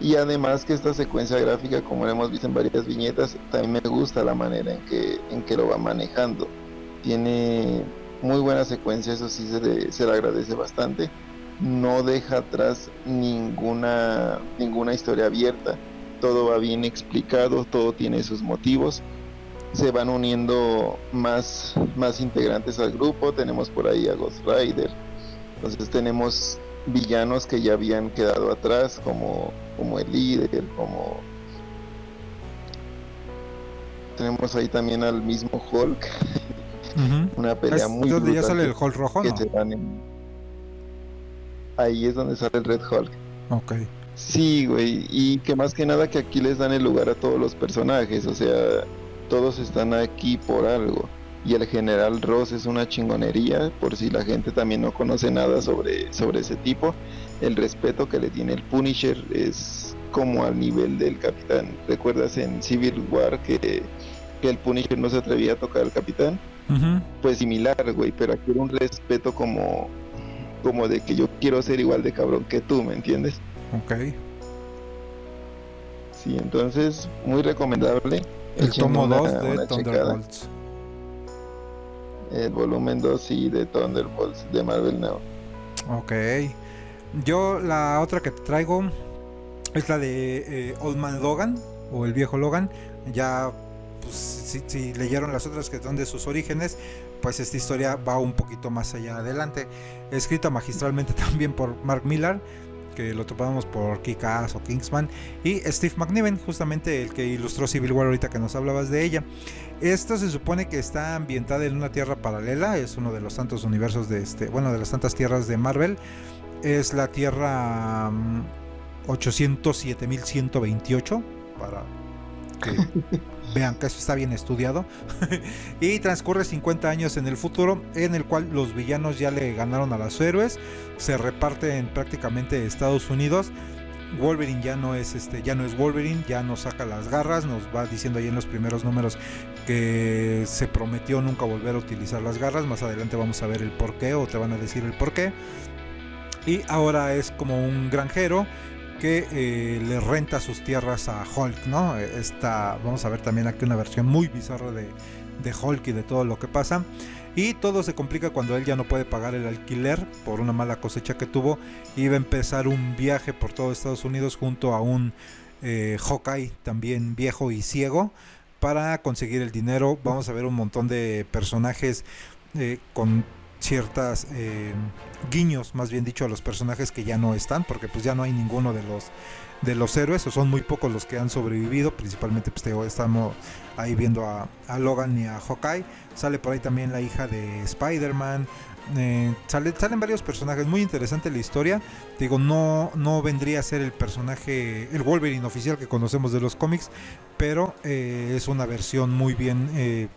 Y además que esta secuencia gráfica, como lo hemos visto en varias viñetas, también me gusta la manera en que, en que lo va manejando. Tiene muy buena secuencia, eso sí se se le agradece bastante no deja atrás ninguna, ninguna historia abierta. Todo va bien explicado, todo tiene sus motivos. Se van uniendo más, más integrantes al grupo. Tenemos por ahí a Ghost Rider. Entonces tenemos villanos que ya habían quedado atrás, como, como el líder, como... Tenemos ahí también al mismo Hulk. [LAUGHS] Una pelea muy... donde ya sale el Hulk rojo, ahí es donde sale el Red Hulk. Ok. Sí, güey, y que más que nada que aquí les dan el lugar a todos los personajes, o sea, todos están aquí por algo. Y el general Ross es una chingonería, por si la gente también no conoce nada sobre, sobre ese tipo. El respeto que le tiene el Punisher es como al nivel del capitán. ¿Recuerdas en Civil War que, que el Punisher no se atrevía a tocar al capitán? Pues similar, güey, pero aquí era un respeto como, como de que yo quiero ser igual de cabrón que tú, ¿me entiendes? Ok. Sí, entonces, muy recomendable. El tomo 2 de Thunderbolts. El volumen 2, sí, de Thunderbolts de Marvel Now. Ok. Yo la otra que te traigo es la de eh, Old Man Logan o el viejo Logan. Ya, pues, si, si, leyeron las otras que son de sus orígenes, pues esta historia va un poquito más allá adelante. Escrita magistralmente [LAUGHS] también por Mark Millar, que lo topamos por Kick-Ass o Kingsman, y Steve McNiven, justamente el que ilustró Civil War ahorita que nos hablabas de ella. Esto se supone que está ambientada en una tierra paralela, es uno de los tantos universos de este, bueno, de las tantas tierras de Marvel. Es la Tierra 807.128 mm, para que [LAUGHS] Vean que eso está bien estudiado. [LAUGHS] y transcurre 50 años en el futuro, en el cual los villanos ya le ganaron a los héroes. Se reparte en prácticamente Estados Unidos. Wolverine ya no es este, ya no es Wolverine, ya no saca las garras, nos va diciendo ahí en los primeros números que se prometió nunca volver a utilizar las garras. Más adelante vamos a ver el por qué o te van a decir el por qué. Y ahora es como un granjero que eh, le renta sus tierras a Hulk, ¿no? Esta, vamos a ver también aquí una versión muy bizarra de, de Hulk y de todo lo que pasa. Y todo se complica cuando él ya no puede pagar el alquiler por una mala cosecha que tuvo. Va a empezar un viaje por todo Estados Unidos junto a un eh, Hawkeye también viejo y ciego para conseguir el dinero. Vamos a ver un montón de personajes eh, con ciertas eh, guiños, más bien dicho, a los personajes que ya no están, porque pues ya no hay ninguno de los de los héroes, o son muy pocos los que han sobrevivido, principalmente pues estamos ahí viendo a, Logan y a Hawkeye, sale por ahí también la hija de Spider-Man, eh, sale, salen varios personajes, muy interesante la historia, digo, no, no vendría a ser el personaje, el Wolverine oficial que conocemos de los cómics, pero eh, es una versión muy bien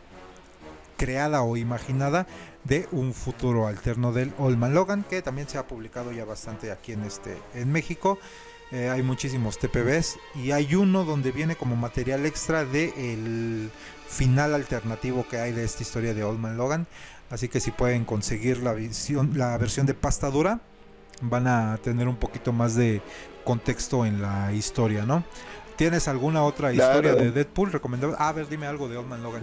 creada o imaginada de un futuro alterno del Old Logan, que también se ha publicado ya bastante aquí en, este, en México. Eh, hay muchísimos TPBs y hay uno donde viene como material extra de el final alternativo que hay de esta historia de Old Logan. Así que si pueden conseguir la, visión, la versión de pasta dura, van a tener un poquito más de contexto en la historia, ¿no? ¿Tienes alguna otra Claro. historia de Deadpool recomendable? Ah, a ver, dime algo de Old Man Logan.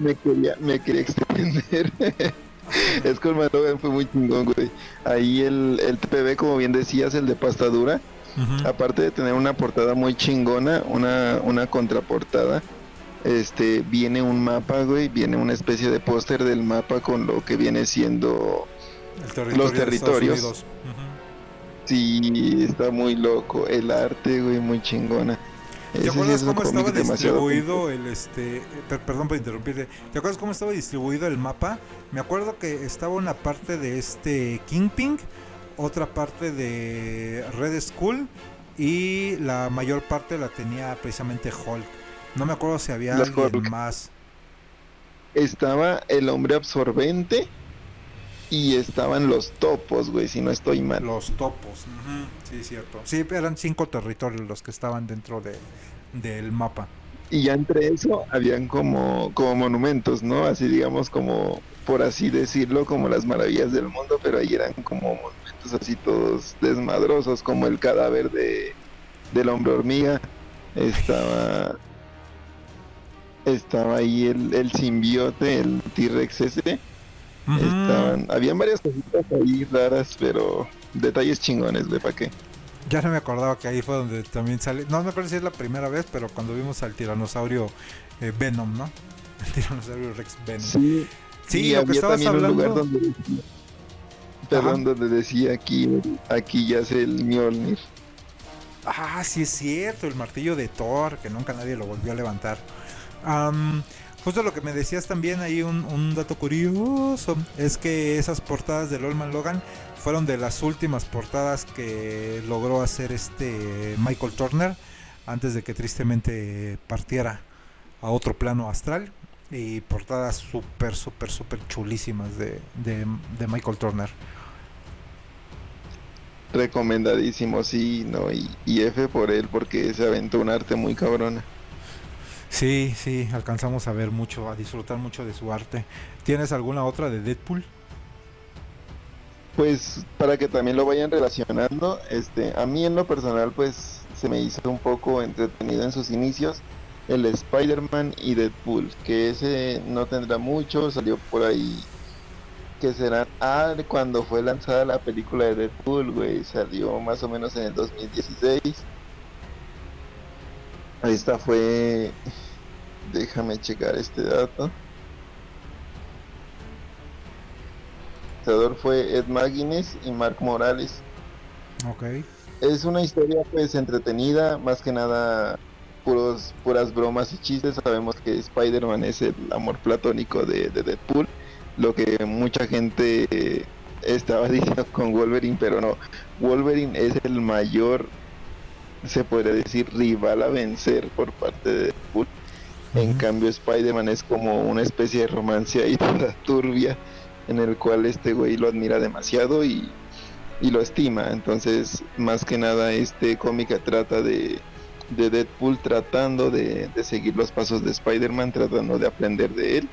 Me quería, me quería extender. [LAUGHS] es que el Logan fue muy chingón, güey. Ahí el, el TPB, como bien decías, el de pasta dura, aparte de tener una portada muy chingona, una, una contraportada, este, viene un mapa, güey, viene una especie de póster del mapa con lo que viene siendo... Territorio Estados territorios. Sí, está muy loco. El arte, güey, muy chingona. ¿Te acuerdas cómo estaba distribuido el este per- perdón por interrumpirte. ¿Te acuerdas cómo estaba distribuido el mapa? Me acuerdo que estaba una parte de este Kingpin, otra parte de Red Skull y la mayor parte la tenía precisamente Hulk. No me acuerdo si había alguien más. Estaba el hombre absorbente y estaban los topos, güey, si no estoy mal. Los topos. Sí, cierto. Sí, eran cinco territorios los que estaban dentro de, del mapa. Y ya entre eso habían como, como monumentos, ¿no? Así digamos como, por así decirlo, como las maravillas del mundo, pero ahí eran como monumentos así todos desmadrosos, como el cadáver de del hombre hormiga. Estaba estaba ahí el, el simbiote, el T-Rex ese. Estaban, habían varias cositas ahí raras, pero detalles chingones, güey, ¿para qué? Ya no me acordaba que ahí fue donde también sale. No me acuerdo si es la primera vez, pero cuando vimos al tiranosaurio eh, Venom, ¿no? [LAUGHS] El tiranosaurio Rex Venom. Sí, Sí, lo que estabas también un lugar hablando. donde perdón, donde decía aquí, aquí yace el Mjolnir. Ah, sí es cierto, el martillo de Thor, que nunca nadie lo volvió a levantar. Am, justo lo que me decías también, ahí un, un dato curioso, es que esas portadas del Olman Logan fueron de las últimas portadas que logró hacer este Michael Turner antes de que tristemente partiera a otro plano astral. Y portadas súper, súper, súper chulísimas de, de, Michael Turner. Recomendadísimo, sí, no, y, y F por él, porque se aventó un arte muy cabrona. Sí, sí, alcanzamos a ver mucho, a disfrutar mucho de su arte. ¿Tienes alguna otra de Deadpool? Pues para que también lo vayan relacionando, este, a mí en lo personal pues se me hizo un poco entretenido en sus inicios el Spider-Man y Deadpool, que ese no tendrá mucho, salió por ahí que será ah, cuando fue lanzada la película de Deadpool, güey, salió más o menos en el 2016. Esta fue déjame checar este dato. El creador fue Ed McGuinness y Mark Morales. Ok. Es una historia pues entretenida, más que nada puros, puras bromas y chistes. Sabemos que Spider-Man es el amor platónico de, de Deadpool, lo que mucha gente eh, estaba [LAUGHS] diciendo con Wolverine, pero no. Wolverine es el mayor, se podría decir, rival a vencer por parte de Deadpool. En cambio, Spider-Man es como una especie de romance ahí [LAUGHS] toda turbia, en el cual este güey lo admira demasiado y, y lo estima. Entonces, más que nada, este cómic trata de, de Deadpool tratando de, de seguir los pasos de Spider-Man, tratando de aprender de él.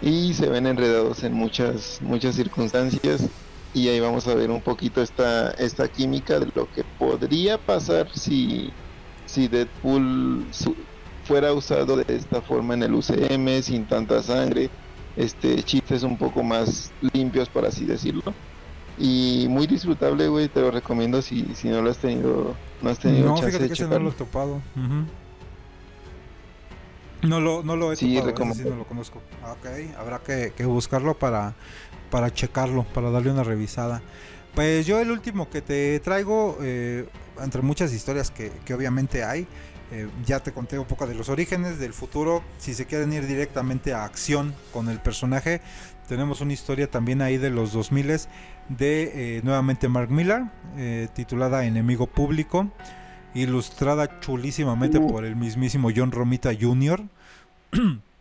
Y se ven enredados en muchas, muchas circunstancias. Y ahí vamos a ver un poquito esta, esta química de lo que podría pasar si, si Deadpool su- fuera usado de esta forma en el UCM, sin tanta sangre, este chistes un poco más limpios, por así decirlo. Y muy disfrutable, güey, te lo recomiendo si, si no lo has tenido, no has tenido No, chance de que no lo he topado. No lo, no lo he Sí, topado, sí no lo conozco. Ah, Ok, habrá que, que buscarlo para, para checarlo, para darle una revisada. Pues yo el último que te traigo, eh, entre muchas historias que, que obviamente hay, eh, ya te conté un poco de los orígenes, del futuro, si se quieren ir directamente a acción con el personaje, tenemos una historia también ahí de los 2000 de eh, nuevamente Mark Millar, eh, titulada Enemigo Público, ilustrada chulísimamente Uh. por el mismísimo John Romita Jr. [CLEARS THROAT]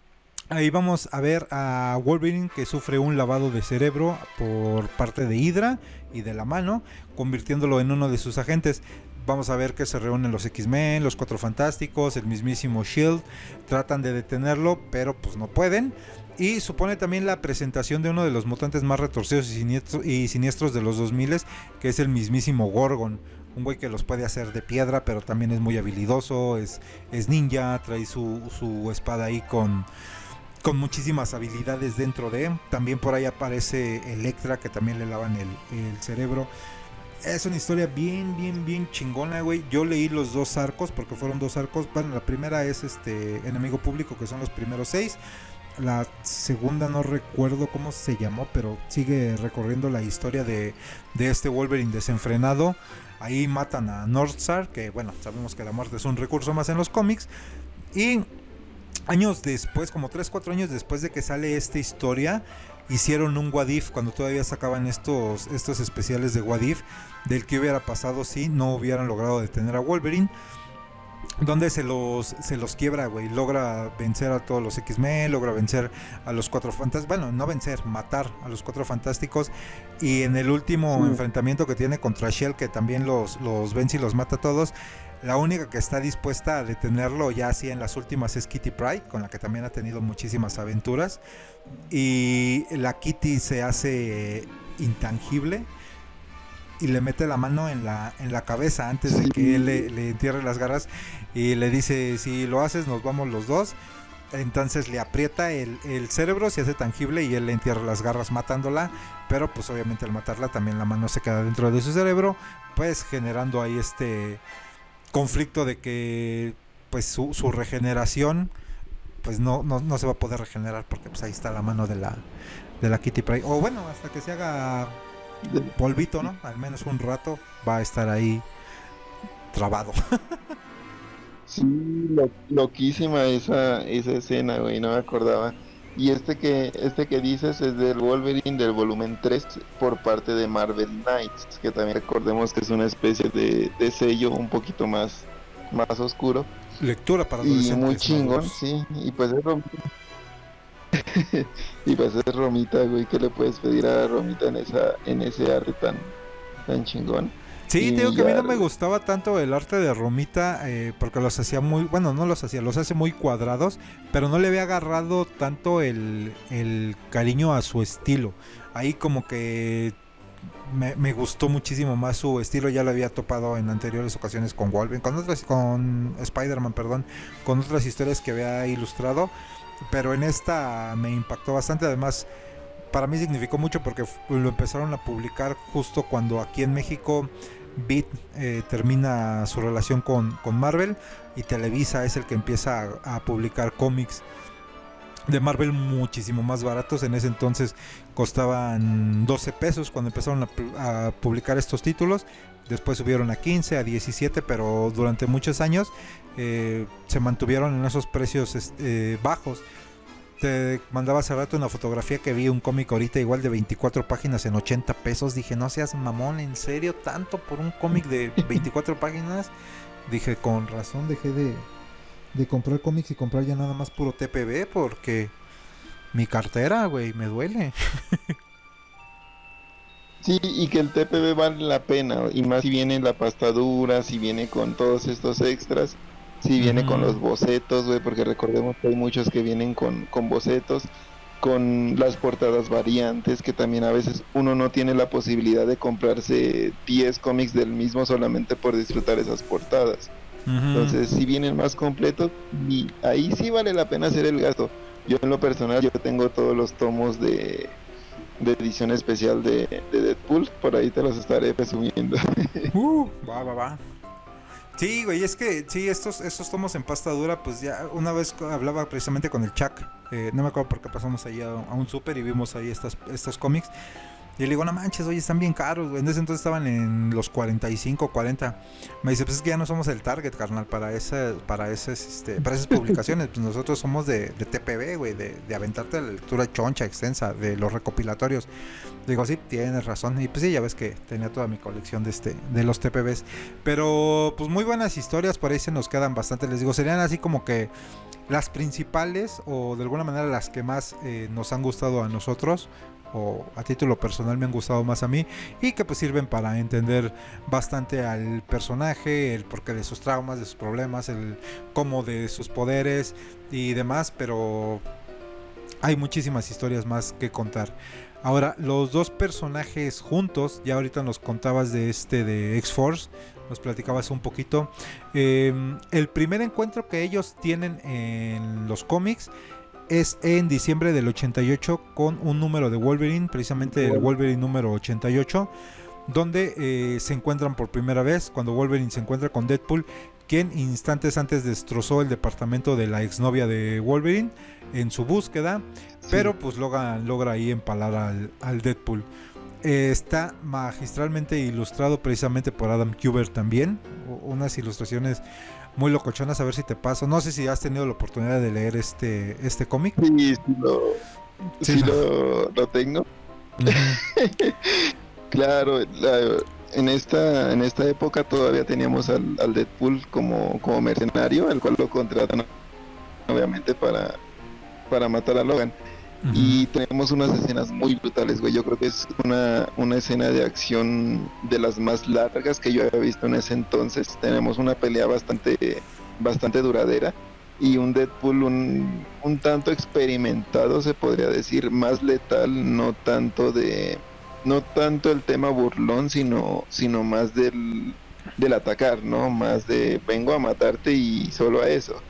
Ahí vamos a ver a Wolverine que sufre un lavado de cerebro por parte de Hydra y de la mano, convirtiéndolo en uno de sus agentes. Vamos a ver que se reúnen los X-Men, los Cuatro Fantásticos, el mismísimo Shield, tratan de detenerlo, pero pues no pueden. Y supone también la presentación de uno de los mutantes más retorcidos y siniestros, de los 2000, que es el mismísimo Gorgon. un güey que los puede hacer de piedra, pero también es muy habilidoso, es, es ninja, trae su, su espada ahí con, con muchísimas habilidades dentro de. También por ahí aparece Electra, que también le lavan el, el cerebro. Es una historia bien, bien, bien chingona, güey. Yo leí los dos arcos, porque fueron dos arcos. Bueno, la primera es este Enemigo Público, que son los primeros seis. La segunda no recuerdo cómo se llamó, pero sigue recorriendo la historia de, de este Wolverine desenfrenado. Ahí matan a Northstar, que bueno, sabemos que la muerte es un recurso más en los cómics. Y años después, como 3-4 años después de que sale esta historia, hicieron un Wadif cuando todavía sacaban estos, estos especiales de Wadif, del que hubiera pasado si no hubieran logrado detener a Wolverine. Donde se los, se los quiebra, güey. Logra vencer a todos los X-Men, logra vencer a los cuatro fantásticos. Bueno, no vencer, matar a los cuatro fantásticos. Y en el último Sí. enfrentamiento que tiene contra Shell, que también los, los vence y los mata a todos, la única que está dispuesta a detenerlo ya así en las últimas es Kitty Pryde, con la que también ha tenido muchísimas aventuras. Y la Kitty se hace intangible y le mete la mano en la, en la cabeza antes de que él le, le entierre las garras y le dice, si lo haces nos vamos los dos. Entonces le aprieta el, el cerebro, se hace tangible y él le entierra las garras matándola. Pero pues obviamente al matarla también la mano se queda dentro de su cerebro, pues generando ahí este conflicto de que pues su, su regeneración pues no, no, no se va a poder regenerar porque pues ahí está la mano de la, de la Kitty Pryde. O bueno, hasta que se haga polvito, ¿no? Al menos un rato va a estar ahí trabado. [LAUGHS] Sí, lo- loquísima esa, esa escena, güey, no me acordaba. Y este que, este que dices es del Wolverine del volumen 3 por parte de Marvel Knights, que también recordemos que es una especie de, de sello un poquito más, más oscuro. Lectura para Y muy chingón, sí. Y pues es Romita. [LAUGHS] y pues es Romita, güey, ¿qué le puedes pedir a Romita en esa, en ese arte tan, tan chingón? Sí, digo que a mí no me gustaba tanto el arte de Romita eh, porque los hacía muy, bueno, no los hacía, los hace muy cuadrados, pero no le había agarrado tanto el, el cariño a su estilo. Ahí como que me, me gustó muchísimo más su estilo, ya lo había topado en anteriores ocasiones con Wolverine, con otras, con Spider-Man, perdón, con otras historias que había ilustrado, pero en esta me impactó bastante, además para mí significó mucho porque lo empezaron a publicar justo cuando aquí en México Beat eh, termina su relación con, con Marvel y Televisa es el que empieza a, publicar cómics de Marvel muchísimo más baratos. En ese entonces costaban 12 pesos cuando empezaron a publicar estos títulos. Después subieron a 15, a 17, pero durante muchos años eh, se mantuvieron en esos precios este, bajos. Te mandaba hace rato una fotografía que vi un cómic ahorita igual de 24 páginas en 80 pesos. Dije, no seas mamón, ¿en serio? ¿Tanto por un cómic de [LAUGHS] 24 páginas? Dije, con razón dejé de, de comprar cómics y comprar ya nada más puro TPB porque mi cartera, güey, me duele. [LAUGHS] Sí, y que el TPB vale la pena, y más si viene la pastadura, si viene con todos estos extras, si viene con los bocetos, güey, porque recordemos que hay muchos que vienen con, con bocetos, con las portadas variantes, que también a veces uno no tiene la posibilidad de comprarse 10 cómics del mismo solamente por disfrutar esas portadas. Entonces, si vienen más completos, y ahí sí vale la pena hacer el gasto. Yo en lo personal, yo tengo todos los tomos de, de edición especial de, de Deadpool, por ahí te los estaré presumiendo. [LAUGHS] Uh, va, va, va. Sí, güey, es que sí, estos, estos tomos en pasta dura, pues ya una vez hablaba precisamente con el Chuck, eh, no me acuerdo por qué pasamos ahí a, a un súper y vimos ahí estas, estos cómics. Y le digo, no manches, oye, están bien caros, güey. En ese entonces estaban en los 45, 40. Me dice, pues es que ya no somos el target, carnal, para ese, para esas, este, para esas [LAUGHS] publicaciones. Pues nosotros somos de, de TPB, güey, de, de aventarte la lectura choncha, extensa, de los recopilatorios. Digo, sí, tienes razón. Y pues sí, ya ves que tenía toda mi colección de este, de los TPBs. Pero pues muy buenas historias, por ahí se nos quedan bastante. Les digo, serían así como que las principales o de alguna manera las que más eh, nos han gustado a nosotros o a título personal me han gustado más a mí y que pues sirven para entender bastante al personaje, el porqué de sus traumas, de sus problemas, el cómo de sus poderes y demás, pero hay muchísimas historias más que contar. Ahora, los dos personajes juntos, ya ahorita nos contabas de este de X-Force, nos platicabas un poquito. Em, el primer encuentro que ellos tienen en los cómics es en diciembre del 88 con un número de Wolverine, precisamente el Wolverine número 88, donde eh, se encuentran por primera vez cuando Wolverine se encuentra con Deadpool, quien instantes antes destrozó el departamento de la exnovia de Wolverine en su búsqueda, pero pues logra, logra ahí empalar al, Deadpool. Eh, está magistralmente ilustrado precisamente por Adam Kuber también, unas ilustraciones muy locochonas, a ver si te paso. No sé si has tenido la oportunidad de leer este, este cómic. Sí, sí, lo, lo, tengo. [LAUGHS] claro, en esta en esta época todavía teníamos al, Deadpool como, como mercenario, el cual lo contratan obviamente para, para matar a Logan. Y tenemos unas escenas muy brutales, güey. Yo creo que es una, una escena de acción de las más largas que yo había visto en ese entonces. Tenemos una pelea bastante, bastante duradera y un Deadpool un, un tanto experimentado, se podría decir, más letal, no tanto de no tanto el tema burlón, sino sino más del del atacar, ¿no? Más de vengo a matarte y solo a eso.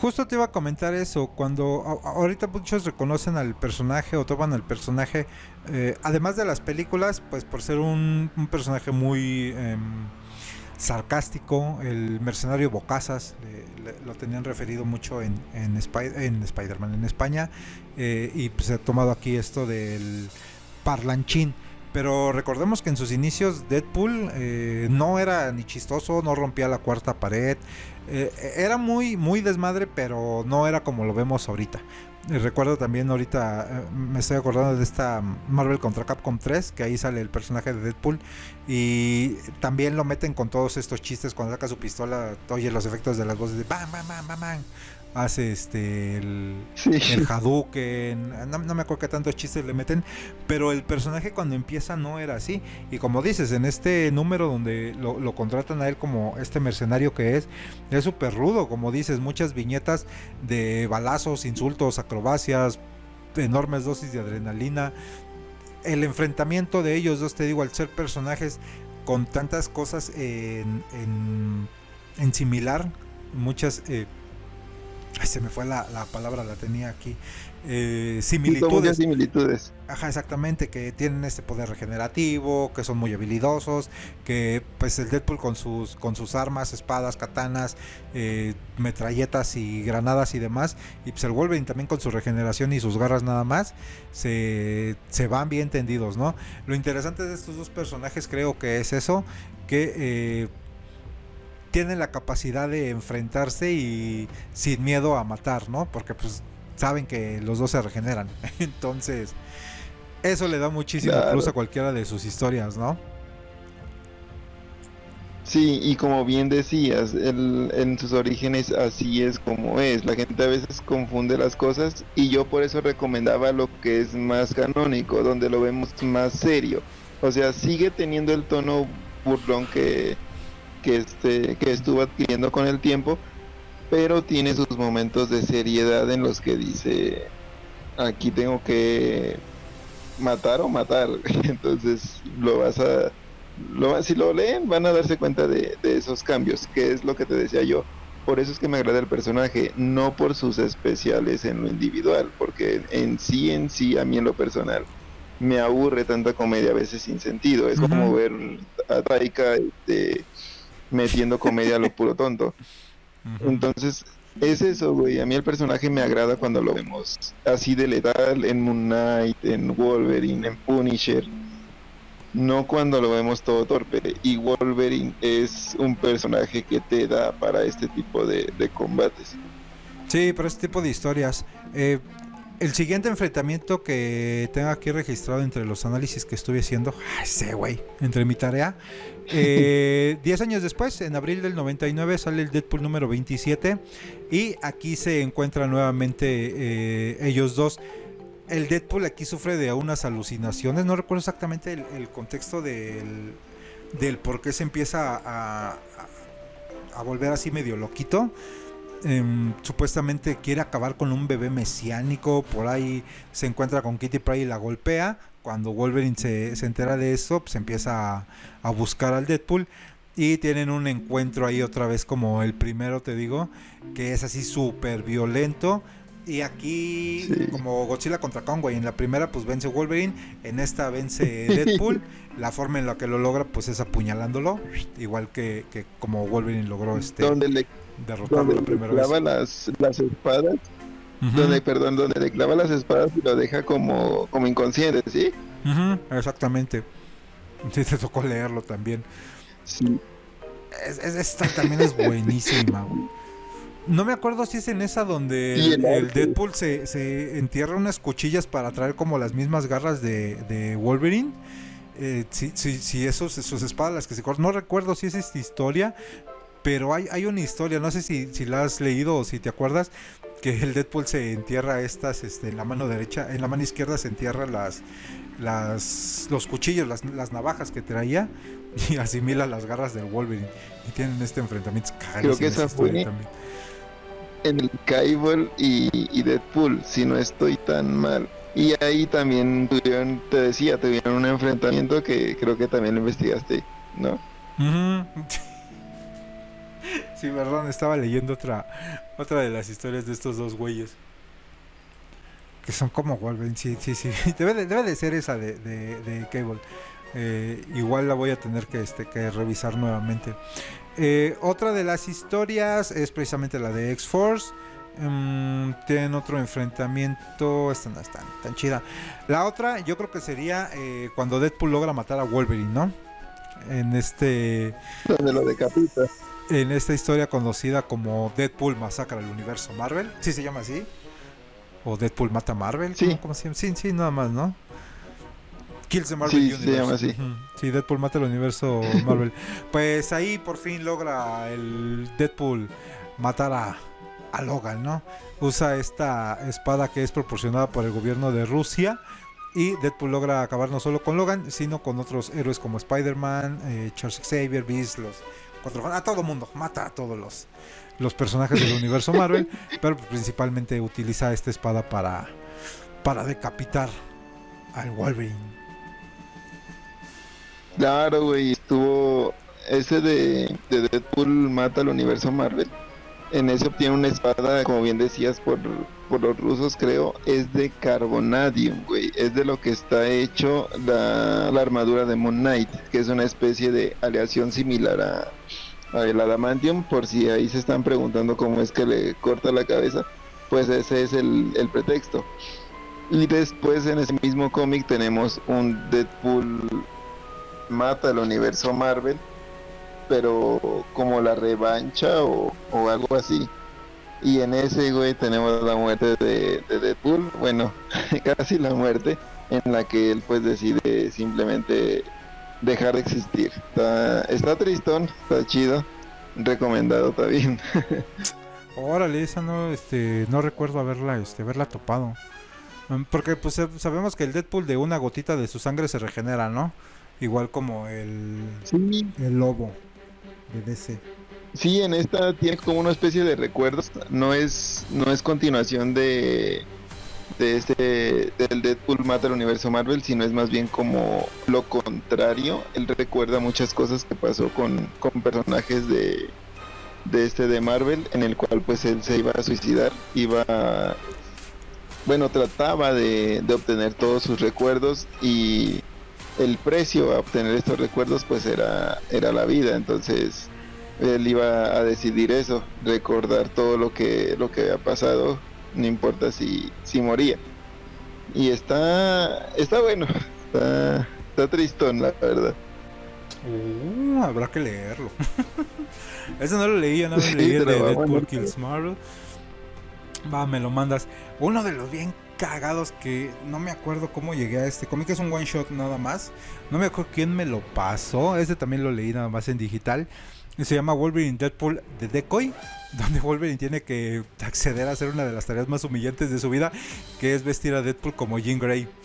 Justo te iba a comentar eso, cuando ahorita muchos reconocen al personaje o toman al personaje, eh, además de las películas, pues por ser un, personaje muy em, sarcástico, el mercenario Bocazas, lo tenían referido mucho en, en, en Spider-Man en España, eh, y pues, se ha tomado aquí esto del parlanchín. Pero recordemos que en sus inicios Deadpool eh, no era ni chistoso, no rompía la cuarta pared. Eh, era muy, muy desmadre, pero no era como lo vemos ahorita. recuerdo también ahorita, eh, me estoy acordando de esta Marvel contra Capcom 3, que ahí sale el personaje de Deadpool. Y también lo meten con todos estos chistes cuando saca su pistola, oye los efectos de las voces de bam, bam, bam, bam, bam hace este el, el Hadouken, no, me acuerdo qué tantos chistes le meten, pero el personaje cuando empieza no era así. Y como dices, en este número donde lo, contratan a él como este mercenario que es, es súper rudo, como dices, muchas viñetas de balazos, insultos, acrobacias, enormes dosis de adrenalina. El enfrentamiento de ellos dos, te digo, al ser personajes con tantas cosas en, en, similar, muchas eh, se me fue la, palabra, la tenía aquí. Eh, similitudes. similitudes. Ajá, exactamente, que tienen este poder regenerativo, que son muy habilidosos, que pues el Deadpool con sus, con sus armas, espadas, katanas, eh, metralletas y granadas y demás, y pues el Wolverine también con su regeneración y sus garras nada más, se, se van bien tendidos, ¿no? Lo interesante de estos dos personajes creo que es eso, que eh, tienen la capacidad de enfrentarse y sin miedo a matar, ¿no? Porque pues saben que los dos se regeneran. [LAUGHS] Entonces, eso le da muchísimo plus a cualquiera de sus historias, ¿no? Sí, y como bien decías, en sus orígenes así es como es. La gente a veces confunde las cosas y yo por eso recomendaba lo que es más canónico, donde lo vemos más serio. O sea, sigue teniendo el tono burlón que, que, este, que estuvo adquiriendo con el tiempo, pero tiene sus momentos de seriedad en los que dice, aquí tengo que matar o matar. [LAUGHS] Entonces lo vas a... Lo, si lo leen van a darse cuenta de, de esos cambios, que es lo que te decía yo. Por eso es que me agrada el personaje, no por sus especiales en lo individual, porque en sí, en sí, a mí en lo personal, me aburre tanta comedia a veces sin sentido. Es como ver a Taika este, metiendo comedia a lo puro tonto. Entonces, es eso, güey. A mí el personaje me agrada cuando lo vemos así de letal en Moon Knight, en Wolverine, en Punisher. No cuando lo vemos todo torpe. Y Wolverine es un personaje que te da para este tipo de, combates. Sí, para este tipo de historias. Eh, el siguiente enfrentamiento que tengo aquí registrado entre los análisis que estuve haciendo, ese güey, entre mi tarea. Eh, diez años después, en abril del 99, sale el Deadpool número 27 y aquí se encuentran nuevamente eh, ellos dos. El Deadpool aquí sufre de unas alucinaciones, no recuerdo exactamente el, contexto del, del, por qué se empieza a, a volver así medio loquito Em, supuestamente quiere acabar con un bebé mesiánico, por ahí se encuentra con Kitty Pryde y la golpea, cuando Wolverine se, entera de eso, pues empieza a, buscar al Deadpool, Y tienen un encuentro ahí otra vez como el primero, te digo, que es así súper violento. Y aquí, Sí. como Godzilla contra Kong, güey, en la primera pues vence Wolverine, en esta vence Deadpool. [LAUGHS] la forma en la que lo logra pues es apuñalándolo, igual que, que como Wolverine logró este donde le, derrotarlo donde la le primera vez. las, las espadas, Donde, perdón, donde le clava las espadas y lo deja como, como inconsciente, ¿sí? exactamente. Sí, te tocó leerlo también. Sí. Es- es- esta también es buenísima, güey. No me acuerdo si es en esa donde el. Deadpool se, se entierra unas cuchillas para traer como las mismas garras de, de Wolverine. Eh, si, si, si esos, sus espadas las que se cortan. No recuerdo si es esta historia, pero hay, hay una historia, no sé si, si la has leído o si te acuerdas, que el Deadpool se entierra estas este, en la mano derecha, en la mano izquierda se entierra las, las los cuchillos, las, las navajas que traía [LAUGHS] y asimila las garras del Wolverine. Y tienen este enfrentamiento. Creo que esa fue- también. En el Cable y, y Deadpool, si no estoy tan mal. Y ahí también tuvieron, te decía, tuvieron un enfrentamiento que creo que también lo investigaste, ¿no? Ujú. [LAUGHS] Sí, perdón, estaba leyendo otra otra de las historias de estos dos güeyes. Que son como Wolverine, sí, sí, sí. [LAUGHS] Debe de, debe de ser esa de, de- Cable. Eh, igual la voy a tener que, este, que revisar nuevamente. Eh, otra de las historias es precisamente la de X-Force. Mm, tienen otro enfrentamiento. Esta no es tan, tan chida. La otra, yo creo que sería eh, cuando Deadpool logra matar a Wolverine, ¿no? En este [LAUGHS] Donde lo decapita. En esta historia conocida como Deadpool masacra el universo Marvel. ¿Sí se llama así? ¿O Deadpool mata a Marvel? Sí. ¿Cómo, cómo se llama? Sí, sí, nada más, ¿no? Kills the Marvel Sí, se Universe. llama así. Sí, Deadpool mata el universo [LAUGHS] Marvel. pues ahí por fin logra el Deadpool matar a, a Logan, ¿no? Usa esta espada que es proporcionada por el gobierno de Rusia. Y Deadpool logra acabar no solo con Logan, sino con otros héroes como Spider-Man, eh, Charles Xavier, Beast, los cuatro a todo mundo, mata a todos los, los personajes del universo Marvel, [LAUGHS] pero principalmente utiliza esta espada para, para decapitar al Wolverine. Claro, güey, estuvo ese de, de Deadpool mata al universo Marvel. En ese obtiene una espada, como bien decías, por, por los rusos, creo, es de carbonadium, güey. Es de lo que está hecho la, armadura de Moon Knight, que es una especie de aleación similar a, el adamantium, por si ahí se están preguntando cómo es que le corta la cabeza. Pues ese es el, el pretexto. Y después en ese mismo cómic tenemos un Deadpool mata el universo Marvel, pero como la revancha o, o algo así. Y en ese, güey, tenemos la muerte de, de Deadpool, bueno, [LAUGHS] casi la muerte, en la que él pues decide simplemente dejar de existir. Está, está tristón, está chido, recomendado también. [LAUGHS] Órale, esa no, este, no recuerdo haberla, este, haberla topado. Mm, Porque pues sab- sabemos que el Deadpool de una gotita de su sangre se regenera, ¿no? Igual como el, Sí, el lobo de DC. Sí, en esta tiene como una especie de recuerdos. No es, no es continuación de, de este del Deadpool mata el universo Marvel, sino es más bien como lo contrario. Él recuerda muchas cosas que pasó con, con personajes de, de este de Marvel, en el cual pues él se iba a suicidar, iba bueno, trataba de, de obtener todos sus recuerdos y el precio a obtener estos recuerdos pues era, era la vida, entonces él iba a decidir eso, recordar todo lo que lo que había pasado, no importa si, si moría. Y está está bueno, está, está tristón la verdad. Uh, habrá que leerlo. [LAUGHS] Ese no lo leí, yo no lo Sí, leí de Deadpool. Kills Marvel. Va, me lo mandas. Uno de los bien cagados que no me acuerdo cómo llegué a este cómic, es un one shot nada más. No me acuerdo quién me lo pasó. Este también lo leí nada más en digital. Y se llama Wolverine Deadpool de Decoy, [LAUGHS] donde Wolverine tiene que acceder a hacer una de las tareas más humillantes de su vida, que es vestir a Deadpool como Jean Grey. [LAUGHS]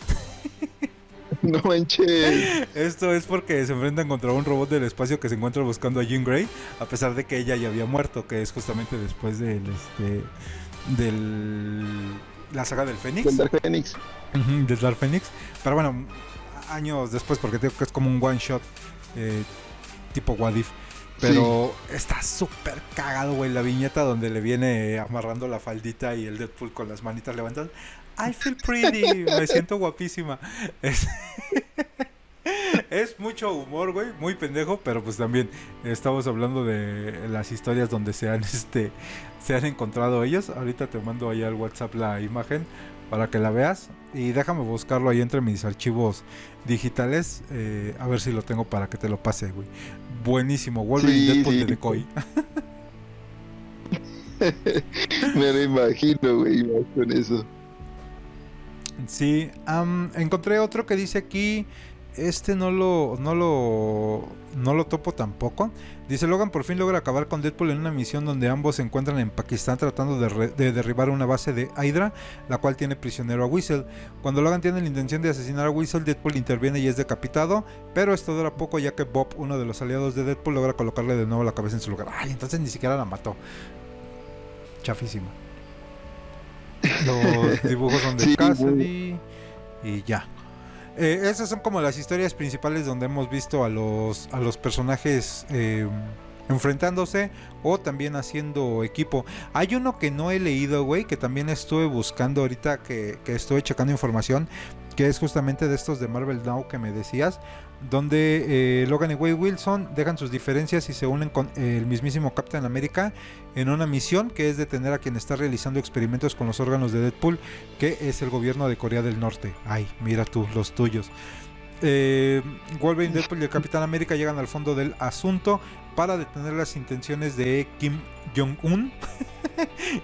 No manches. Esto es porque se enfrentan contra un robot del espacio que se encuentra buscando a Jean Grey, a pesar de que ella ya había muerto, que es justamente después del este del la saga del Fénix, Del Dark Phoenix. Ujú, del Dark. Pero bueno, años después, porque tengo que es como un one shot eh, tipo What Pero está súper cagado, güey, la viñeta donde le viene amarrando la faldita y el Deadpool con las manitas levantadas. I feel pretty, me siento guapísima. Es, es mucho humor, güey, muy pendejo, pero pues también estamos hablando de las historias donde se han, este, se han encontrado ellos. Ahorita te mando ahí al WhatsApp la imagen para que la veas. Y déjame buscarlo ahí entre mis archivos digitales. Eh, a ver si lo tengo para que te lo pase, güey. Buenísimo. Wolverine Sí, Deadpool sí. de Decoy. [LAUGHS] [LAUGHS] Me lo imagino, güey, con eso. Sí, am, encontré otro que dice aquí. Este no lo, no lo, no lo topo tampoco. Dice Logan por fin logra acabar con Deadpool en una misión donde ambos se encuentran en Pakistán tratando de, re- de derribar una base de Hydra, la cual tiene prisionero a Whistle. Cuando Logan tiene la intención de asesinar a Whistle, Deadpool interviene y es decapitado, pero esto dura poco ya que Bob, uno de los aliados de Deadpool, logra colocarle de nuevo la cabeza en su lugar. Ay, entonces ni siquiera la mató. Chafísima. Los [LAUGHS] dibujos son de Sí, Cassidy y ya. Eh, esas son como las historias principales donde hemos visto a los, a los personajes eh, enfrentándose o también haciendo equipo. Hay uno que no he leído, güey, que también estuve buscando ahorita que, que estuve checando información, que es justamente de estos de Marvel Now que me decías, donde eh, Logan y Wade Wilson dejan sus diferencias y se unen con el mismísimo Captain America en una misión que es detener a quien está realizando experimentos con los órganos de Deadpool, que es el gobierno de Corea del Norte. Ay, mira tú, los tuyos. Eh, Wolverine, Deadpool y el Capitán América llegan al fondo del asunto para detener las intenciones de Kim Jong-un. [LAUGHS]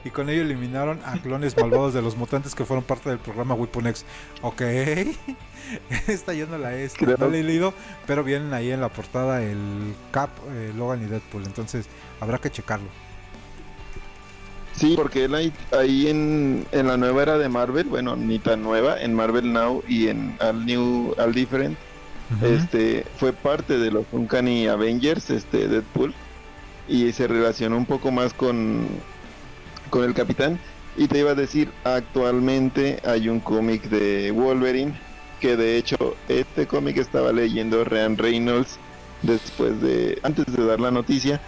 Y con ello eliminaron a clones malvados de los mutantes que fueron parte del programa Weapon X. Ok, [LAUGHS] esta yo no la he, Creo- no la he leído, pero vienen ahí en la portada el Cap, eh, Logan y Deadpool, entonces habrá que checarlo. Sí, porque él ahí, ahí en, en la nueva era de Marvel, bueno, ni tan nueva, en Marvel Now y en All New, All Different, este fue parte de los Uncanny Avengers, este Deadpool, y se relacionó un poco más con, con el Capitán. Y te iba a decir, actualmente hay un cómic de Wolverine, que de hecho este cómic estaba leyendo Ryan Reynolds después de, antes de dar la noticia,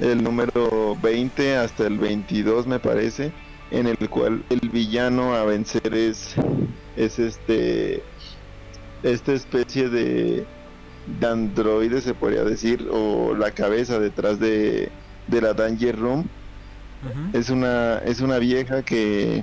el número 20 hasta el 22 me parece, en el cual el villano a vencer es, es este, esta especie de, de androide se podría decir, o la cabeza detrás de, de la Danger Room. Es una, es una vieja que,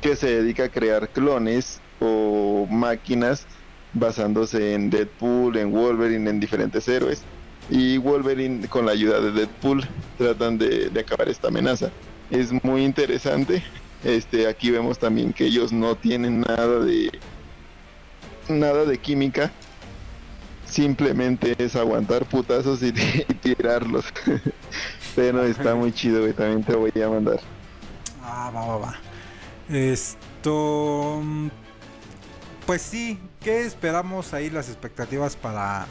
que se dedica a crear clones o máquinas basándose en Deadpool, en Wolverine, en diferentes héroes. Y Wolverine, con la ayuda de Deadpool, tratan de, de acabar esta amenaza. Es muy interesante. Este, aquí vemos también que ellos no tienen nada de nada de química. Simplemente es aguantar putazos y, [LAUGHS] tirarlos. [LAUGHS] Pero está muy chido, güey. También te voy a mandar. Ah, va, va, va. Esto. mm, Pues sí, ¿qué esperamos ahí las expectativas para,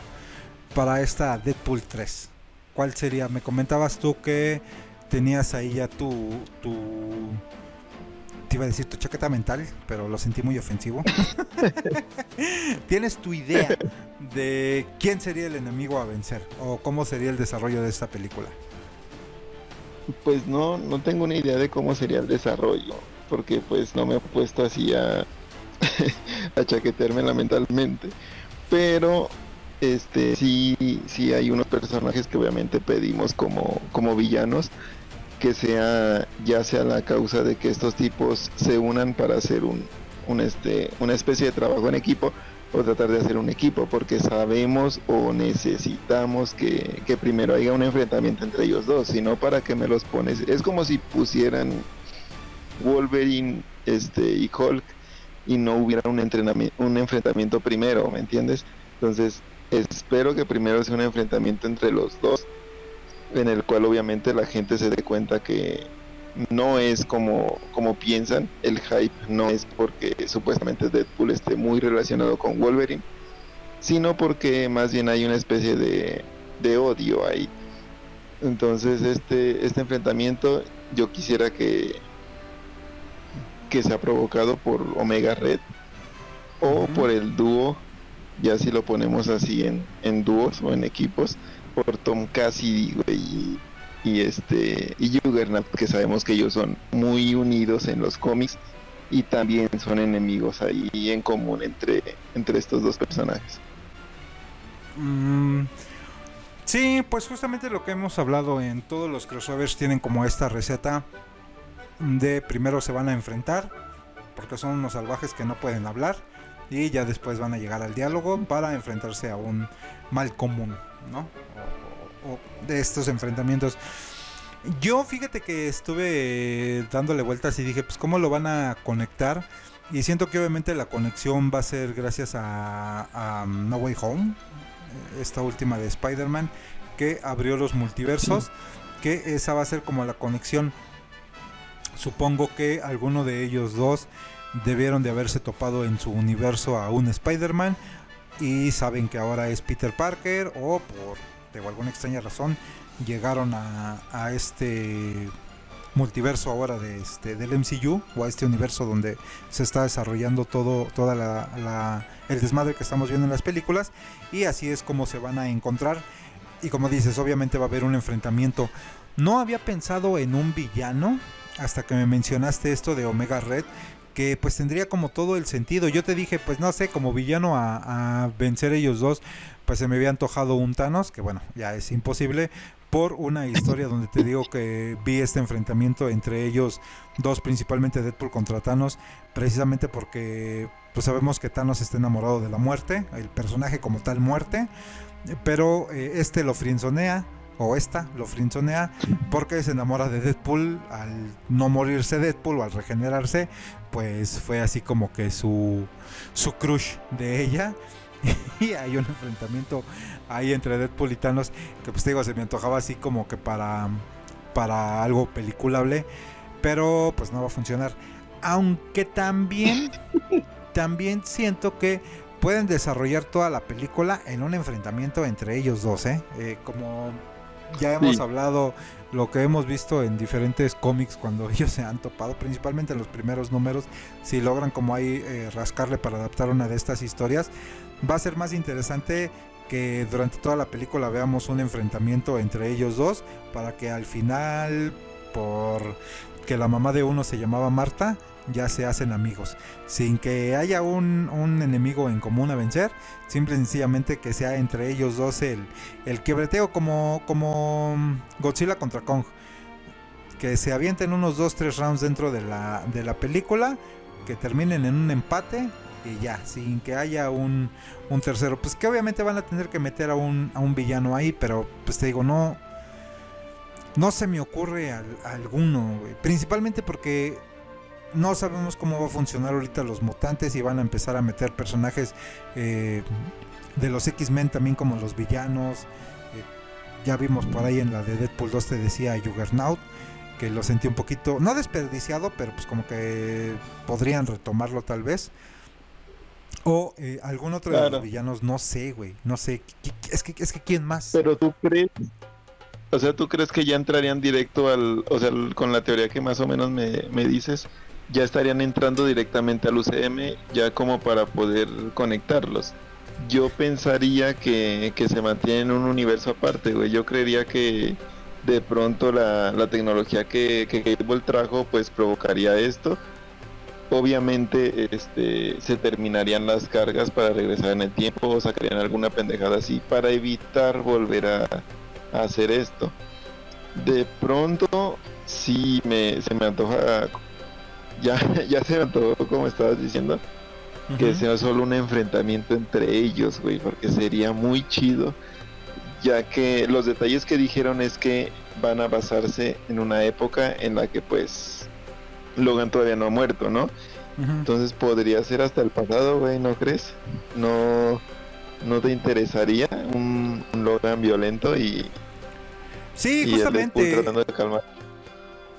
para esta Deadpool 3? ¿Cuál sería? Me comentabas tú que tenías ahí ya tu, tu. Te iba a decir tu chaqueta mental, pero lo sentí muy ofensivo. [LAUGHS] ¿Tienes tu idea de quién sería el enemigo a vencer? ¿O cómo sería el desarrollo de esta película? Pues no, no tengo ni idea de cómo sería el desarrollo, porque pues no me he puesto así a, [LAUGHS] a chaqueteármela mentalmente. Pero este sí, sí hay unos personajes que obviamente pedimos como, como villanos, que sea, ya sea la causa de que estos tipos se unan para hacer un, un este, una especie de trabajo en equipo o tratar de hacer un equipo, porque sabemos o necesitamos que, que primero haya un enfrentamiento entre ellos dos, sino para que me los pones. Es como si pusieran Wolverine este, y Hulk y no hubiera un, entrenamiento, un enfrentamiento primero, ¿me entiendes? Entonces, espero que primero sea un enfrentamiento entre los dos, en el cual obviamente la gente se dé cuenta que no es como, como piensan, el hype no es porque supuestamente Deadpool esté muy relacionado con Wolverine, sino porque más bien hay una especie de, de odio ahí. Entonces este, este enfrentamiento yo quisiera que, que sea provocado por Omega Red o por el dúo, ya si lo ponemos así en, en dúos o en equipos, por Tom Cassidy, güey, y, este y Juggernaut, que sabemos que ellos son muy unidos en los cómics y también son enemigos ahí en común entre, entre estos dos personajes. Mm, sí, pues justamente lo que hemos hablado en todos los crossovers tienen como esta receta de primero se van a enfrentar porque son unos salvajes que no pueden hablar y ya después van a llegar al diálogo para enfrentarse a un mal común, ¿no? De estos enfrentamientos. Yo fíjate que estuve dándole vueltas y dije, pues cómo lo van a conectar. Y siento que obviamente la conexión va a ser gracias a, a No Way Home, esta última de Spider-Man, que abrió los multiversos, que esa va a ser como la conexión. Supongo que alguno de ellos dos debieron de haberse topado en su universo a un Spider-Man y saben que ahora es Peter Parker o por de alguna extraña razón llegaron a, a este multiverso ahora de este del MCU o a este universo donde se está desarrollando todo toda la, el desmadre que estamos viendo en las películas y así es como se van a encontrar. Y como dices obviamente va a haber un enfrentamiento. No había pensado en un villano hasta que me mencionaste esto de Omega Red que pues tendría como todo el sentido. Yo te dije, pues no sé, como villano a, a, vencer ellos dos, pues se me había antojado un Thanos, que bueno, ya es imposible, por una historia donde te digo que vi este enfrentamiento entre ellos dos, principalmente Deadpool contra Thanos, precisamente porque pues sabemos que Thanos está enamorado de la muerte, el personaje como tal muerte, pero eh, este lo frienzonea o esta lo frinzonea porque se enamora de Deadpool. Al no morirse Deadpool o al regenerarse pues fue así como que su su crush de ella. [LAUGHS] Y hay un enfrentamiento ahí entre Deadpool y Thanos que pues digo se me antojaba así como que para para algo peliculable pero pues no va a funcionar. Aunque también también siento que pueden desarrollar toda la película en un enfrentamiento entre ellos dos, ¿eh? eh como ya hemos sí. hablado lo que hemos visto en diferentes cómics cuando [LAUGHS] ellos se han topado, principalmente en los primeros números, si logran como ahí eh, rascarle para adaptar una de estas historias, va a ser más interesante que durante toda la película veamos un enfrentamiento entre ellos dos para que al final por que la mamá de uno se llamaba Marta ya se hacen amigos, sin que haya un, un, enemigo en común a vencer, simple y sencillamente que sea entre ellos dos el, el quebreteo como, como Godzilla contra Kong, que se avienten unos 2-3 rounds dentro de la, de la película, que terminen en un empate y ya, sin que haya un, un tercero, pues que obviamente van a tener que meter a un, a un villano ahí, pero pues te digo, no... No se me ocurre a, a alguno, principalmente porque no sabemos cómo va a funcionar ahorita los mutantes y van a empezar a meter personajes eh, de los X-Men también como los villanos. Eh, ya vimos por ahí en la de Deadpool 2 te decía Juggernaut, que lo sentí un poquito, no desperdiciado, pero pues como que podrían retomarlo tal vez. O eh, algún otro claro. de los villanos, no sé, güey, no sé. Es que, es que quién más. Pero tú crees, o sea, ¿tú crees que ya entrarían directo al, o sea, con la teoría que más o menos me, me dices, ya estarían entrando directamente al UCM ya como para poder conectarlos. Yo pensaría que, que se mantiene en un universo aparte, güey. Yo creería que de pronto la, la tecnología que, que Cable trajo pues provocaría esto. Obviamente este, se terminarían las cargas para regresar en el tiempo o sacarían alguna pendejada así para evitar volver a, a hacer esto. De pronto sí me, se me antoja ya, [LAUGHS] ya se me todo como estabas diciendo, uh -huh. que sea solo un enfrentamiento entre ellos, güey, porque sería muy chido, ya que los detalles que dijeron es que van a basarse en una época en la que pues Logan todavía no ha muerto, ¿no? Uh -huh. Entonces podría ser hasta el pasado, güey, ¿no crees? No, no te interesaría un, un Logan violento y... Sí, y justamente. tratando de calmar.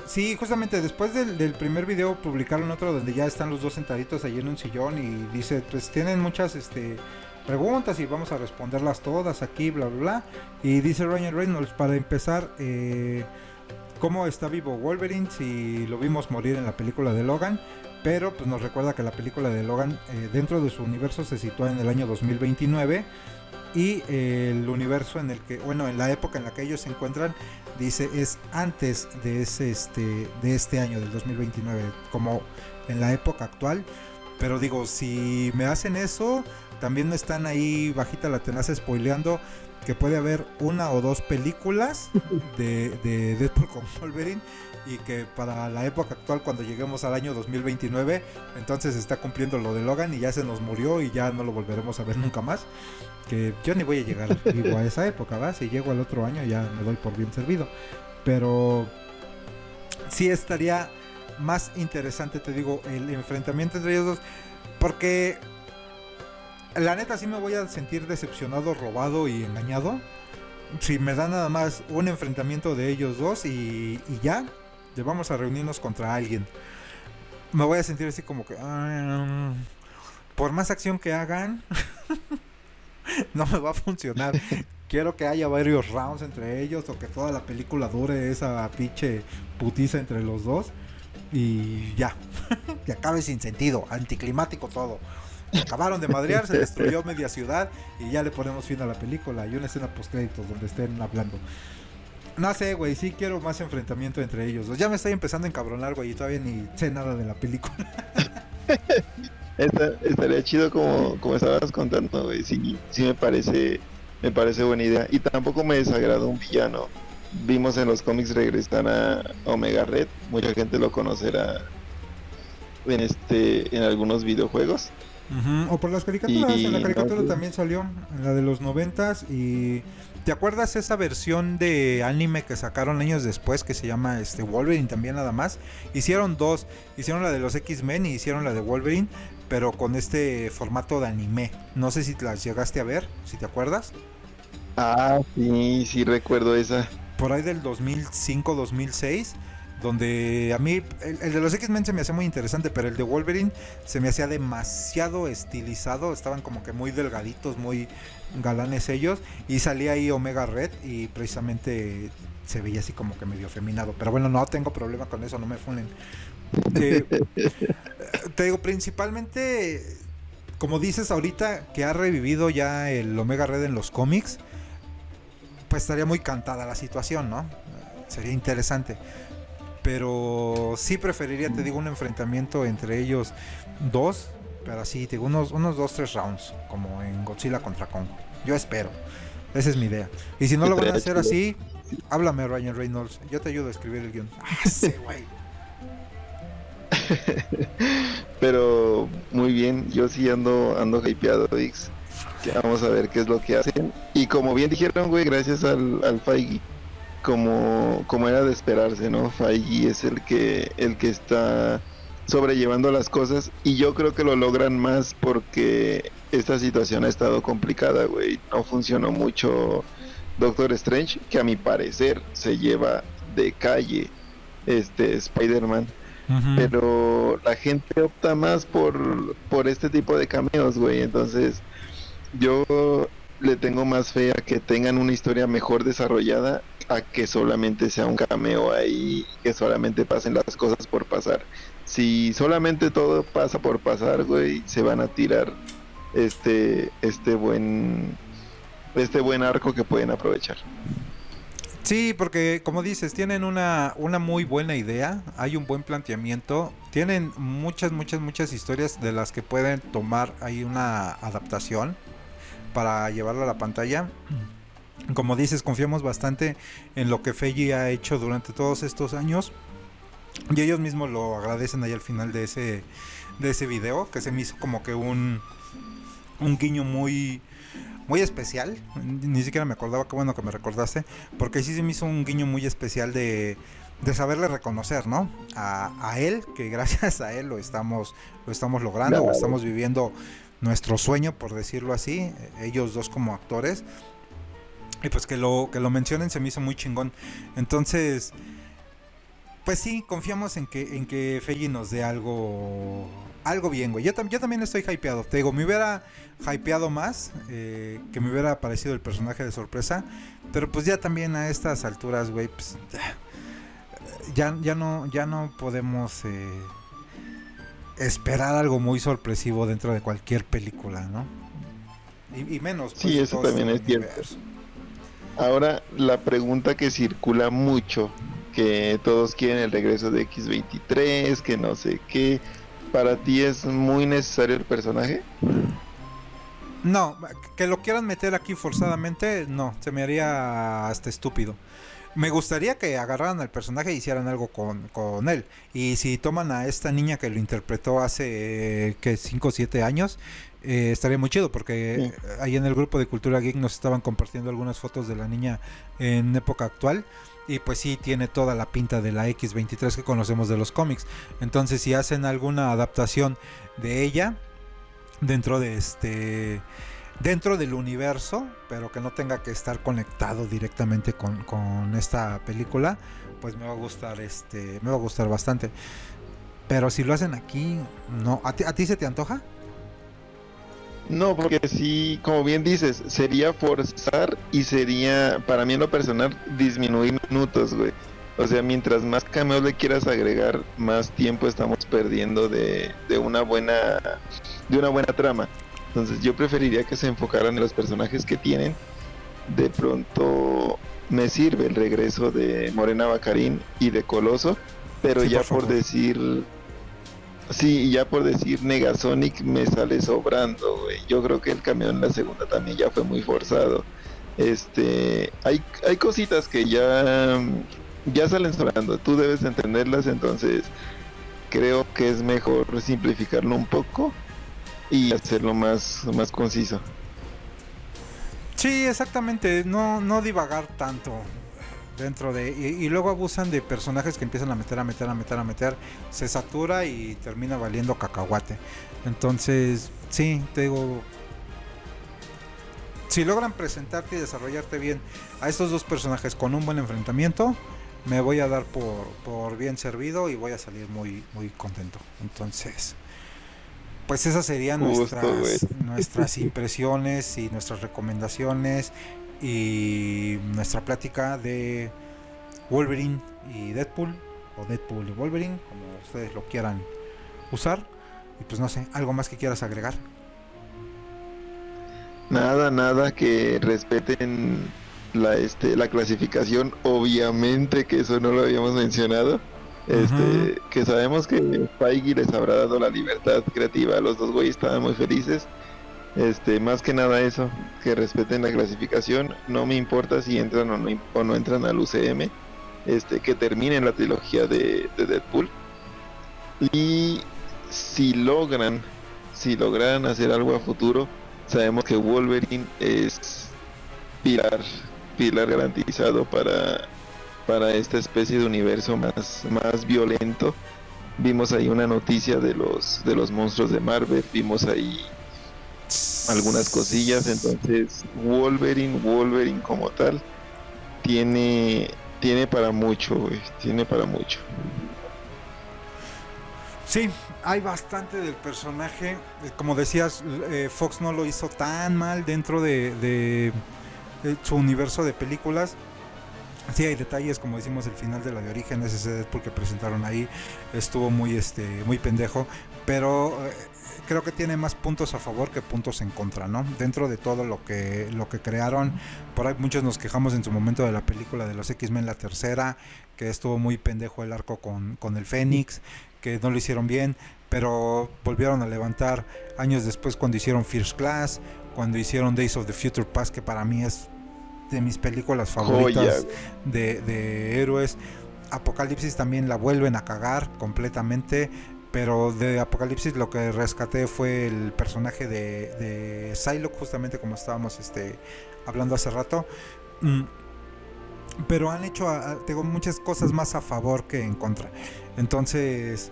Sí, justamente después del, del, primer video publicaron otro donde ya están los dos sentaditos allí en un sillón y dice, pues tienen muchas este, preguntas y vamos a responderlas todas aquí, bla, bla, bla. Y dice Ryan Reynolds, para empezar, eh, ¿cómo está vivo Wolverine si lo vimos morir en la película de Logan? Pero pues nos recuerda que la película de Logan eh, dentro de su universo se sitúa en el año 2029 y el universo en el que, bueno, en la época en la que ellos se encuentran, dice es antes de ese este de este año del 2029, como en la época actual. Pero digo, si me hacen eso, también me están ahí bajita la tenaza spoileando que puede haber una o dos películas [LAUGHS] de, de Deadpool con Wolverine y que para la época actual cuando lleguemos al año 2029 entonces está cumpliendo lo de Logan y ya se nos murió y ya no lo volveremos a ver nunca más que yo ni voy a llegar [LAUGHS] vivo a esa época ¿va? si llego al otro año ya me doy por bien servido pero sí estaría más interesante te digo el enfrentamiento entre ellos dos porque la neta sí me voy a sentir decepcionado robado y engañado si me da nada más un enfrentamiento de ellos dos y, y ya vamos a reunirnos contra alguien. Me voy a sentir así como que... Ah, por más acción que hagan, [LAUGHS] [LAUGHS] no me va a funcionar. [LAUGHS] Quiero que haya varios rounds entre ellos o que toda la película dure esa pinche putiza entre los dos. Y ya. [LAUGHS] que acabe sin sentido. Anticlimático todo. Acabaron de madrear, se destruyó media ciudad y ya le ponemos fin a la película. Y una escena post créditos donde estén hablando. No sé, güey, sí quiero más enfrentamiento entre ellos. Ya me estoy empezando a encabronar, güey, y todavía ni sé nada de la película. Estaría chido como, como estabas contando, güey. Sí, sí me parece, me parece buena idea. Y tampoco me desagrada un villano. Vimos en los cómics regresar a Omega Red. Mucha gente lo conocerá en este, en algunos videojuegos. O por las caricaturas, en la caricatura también salió, en la de los noventas y ¿Te acuerdas esa versión de anime que sacaron años después que se llama este Wolverine también nada más? Hicieron dos, hicieron la de los X-Men y hicieron la de Wolverine, pero con este formato de anime. No sé si las llegaste a ver, si te acuerdas. Ah, sí, sí recuerdo esa. Por ahí del 2005-2006 donde a mí el, de los X-Men se me hacía muy interesante, pero el de Wolverine se me hacía demasiado estilizado, estaban como que muy delgaditos, muy galanes ellos, y salía ahí Omega Red y precisamente se veía así como que medio feminado, pero bueno, no tengo problema con eso, no me funen. Eh, [LAUGHS] te digo, principalmente, como dices ahorita, que ha revivido ya el Omega Red en los cómics, pues estaría muy cantada la situación, ¿no? Sería interesante pero sí preferiría, te digo, un enfrentamiento entre ellos dos, pero así, te digo, unos, unos dos, tres rounds, como en Godzilla contra Kong. Yo espero. Esa es mi idea. Y si no lo van a hacer así, háblame, Ryan Reynolds. Yo te ayudo a escribir el guion. Ah, sí, güey. [LAUGHS] Pero muy bien, yo sí ando, ando hypeado, X. vamos a ver qué es lo que hacen. Y como bien dijeron, güey, gracias al, al Feige como, como era de esperarse, ¿no? Feige es el que, el que está sobrellevando las cosas y yo creo que lo logran más porque esta situación ha estado complicada, güey. No funcionó mucho Doctor Strange, que a mi parecer se lleva de calle este Spider-Man. Pero la gente opta más por, por este tipo de cameos, güey. Entonces, yo le tengo más fe a que tengan una historia mejor desarrollada a que solamente sea un cameo ahí, que solamente pasen las cosas por pasar. Si solamente todo pasa por pasar, güey, se van a tirar este este buen este buen arco que pueden aprovechar. Sí, porque como dices, tienen una, una muy buena idea, hay un buen planteamiento, tienen muchas, muchas, muchas historias de las que pueden tomar ahí una adaptación para llevarla a la pantalla. Como dices, confiamos bastante en lo que Feiji ha hecho durante todos estos años. Y ellos mismos lo agradecen ahí al final de ese, de ese video, que se me hizo como que un, un guiño muy, muy especial. Ni siquiera me acordaba, qué bueno que me recordaste, porque sí se me hizo un guiño muy especial de, de saberle reconocer, ¿no? A, a, él, que gracias a él lo estamos, lo estamos logrando, lo estamos viviendo nuestro sueño, por decirlo así, ellos dos como actores. Y pues que lo, que lo mencionen se me hizo muy chingón. Entonces, pues sí, confiamos en que, en que Feji nos dé algo, algo bien, güey. Yo, yo también estoy hypeado. Te digo, me hubiera hypeado más, eh, que me hubiera aparecido el personaje de sorpresa. Pero pues ya también a estas alturas, güey, pues ya, ya, no, ya no podemos... Eh, esperar algo muy sorpresivo dentro de cualquier película, ¿no? Y, menos. sí, pues, eso también es cierto. Ahora, la pregunta que circula mucho, que todos quieren el regreso de X23, que no sé qué, ¿para ti es muy necesario el personaje? No, que lo quieran meter aquí forzadamente, no, se me haría hasta estúpido. Me gustaría que agarraran al personaje y hicieran algo con, con él. Y si toman a esta niña que lo interpretó hace, que 5 o 7 años, eh, estaría muy chido porque ahí en el grupo de Cultura Geek nos estaban compartiendo algunas fotos de la niña en época actual y pues sí tiene toda la pinta de la X23 que conocemos de los cómics. Entonces si hacen alguna adaptación de ella dentro de este dentro del universo, pero que no tenga que estar conectado directamente con, con esta película, pues me va a gustar este me va a gustar bastante. Pero si lo hacen aquí, no, ¿a ti, a ti se te antoja? No, porque sí, como bien dices, sería forzar y sería, para mí en lo personal, disminuir minutos, güey. O sea, mientras más cameos le quieras agregar, más tiempo estamos perdiendo de, de una buena de una buena trama. Entonces yo preferiría que se enfocaran en los personajes que tienen. De pronto me sirve el regreso de Morena Bacarín y de Coloso, pero ya por decir Sí, ya por decir Negasonic me sale sobrando. Yo creo que el camión en la segunda también ya fue muy forzado. Este, hay, hay cositas que ya, ya salen sobrando, tú debes entenderlas, entonces creo que es mejor simplificarlo un poco y hacerlo más, más conciso. Sí, exactamente, no, no divagar tanto dentro de y, luego abusan de personajes que empiezan a meter a meter a meter a meter se satura y termina valiendo cacahuate. Entonces sí te digo si logran presentarte y desarrollarte bien a estos dos personajes con un buen enfrentamiento me voy a dar por, por bien servido y voy a salir muy muy contento. Entonces pues esas serían nuestras, nuestras impresiones y nuestras recomendaciones y nuestra plática de Wolverine y Deadpool, o Deadpool y Wolverine, como ustedes lo quieran usar. Y pues no sé, algo más que quieras agregar. Nada, nada, que respeten la, este, la clasificación, obviamente que eso no lo habíamos mencionado. Este, que sabemos que Feige les habrá dado la libertad creativa, los dos güeyes estaban muy felices este, más que nada eso, que respeten la clasificación. No me importa si entran o no, o no entran al UCM. Este, que terminen la trilogía de, Deadpool. Y si logran, si logran hacer algo a futuro, sabemos que Wolverine es pilar, pilar garantizado para, para esta especie de universo más, más violento. Vimos ahí una noticia de los, de los monstruos de Marvel, vimos ahí algunas cosillas. Entonces, Wolverine, Wolverine como tal, tiene, tiene para mucho, tiene para mucho. Sí, hay bastante del personaje. Eh, como decías, eh, Fox no lo hizo tan mal dentro de, su universo de películas. Sí, hay detalles, como decimos, el final de la de origen, ese Deadpool que presentaron ahí estuvo muy, este, muy pendejo. Pero eh, creo que tiene más puntos a favor que puntos en contra, ¿no? Dentro de todo lo que, lo que crearon, por ahí muchos nos quejamos en su momento de la película de los X-Men, la tercera, que estuvo muy pendejo el arco con, con el Fénix, que no lo hicieron bien, pero volvieron a levantar años después cuando hicieron First Class, cuando hicieron Days of the Future Past, que para mí es de mis películas favoritas de, de héroes. Apocalipsis también la vuelven a cagar completamente pero de Apocalipsis lo que rescaté fue el personaje de, de Psylocke, justamente como estábamos este, hablando hace rato. Mm, pero han hecho tengo muchas cosas más a favor que en contra. Entonces,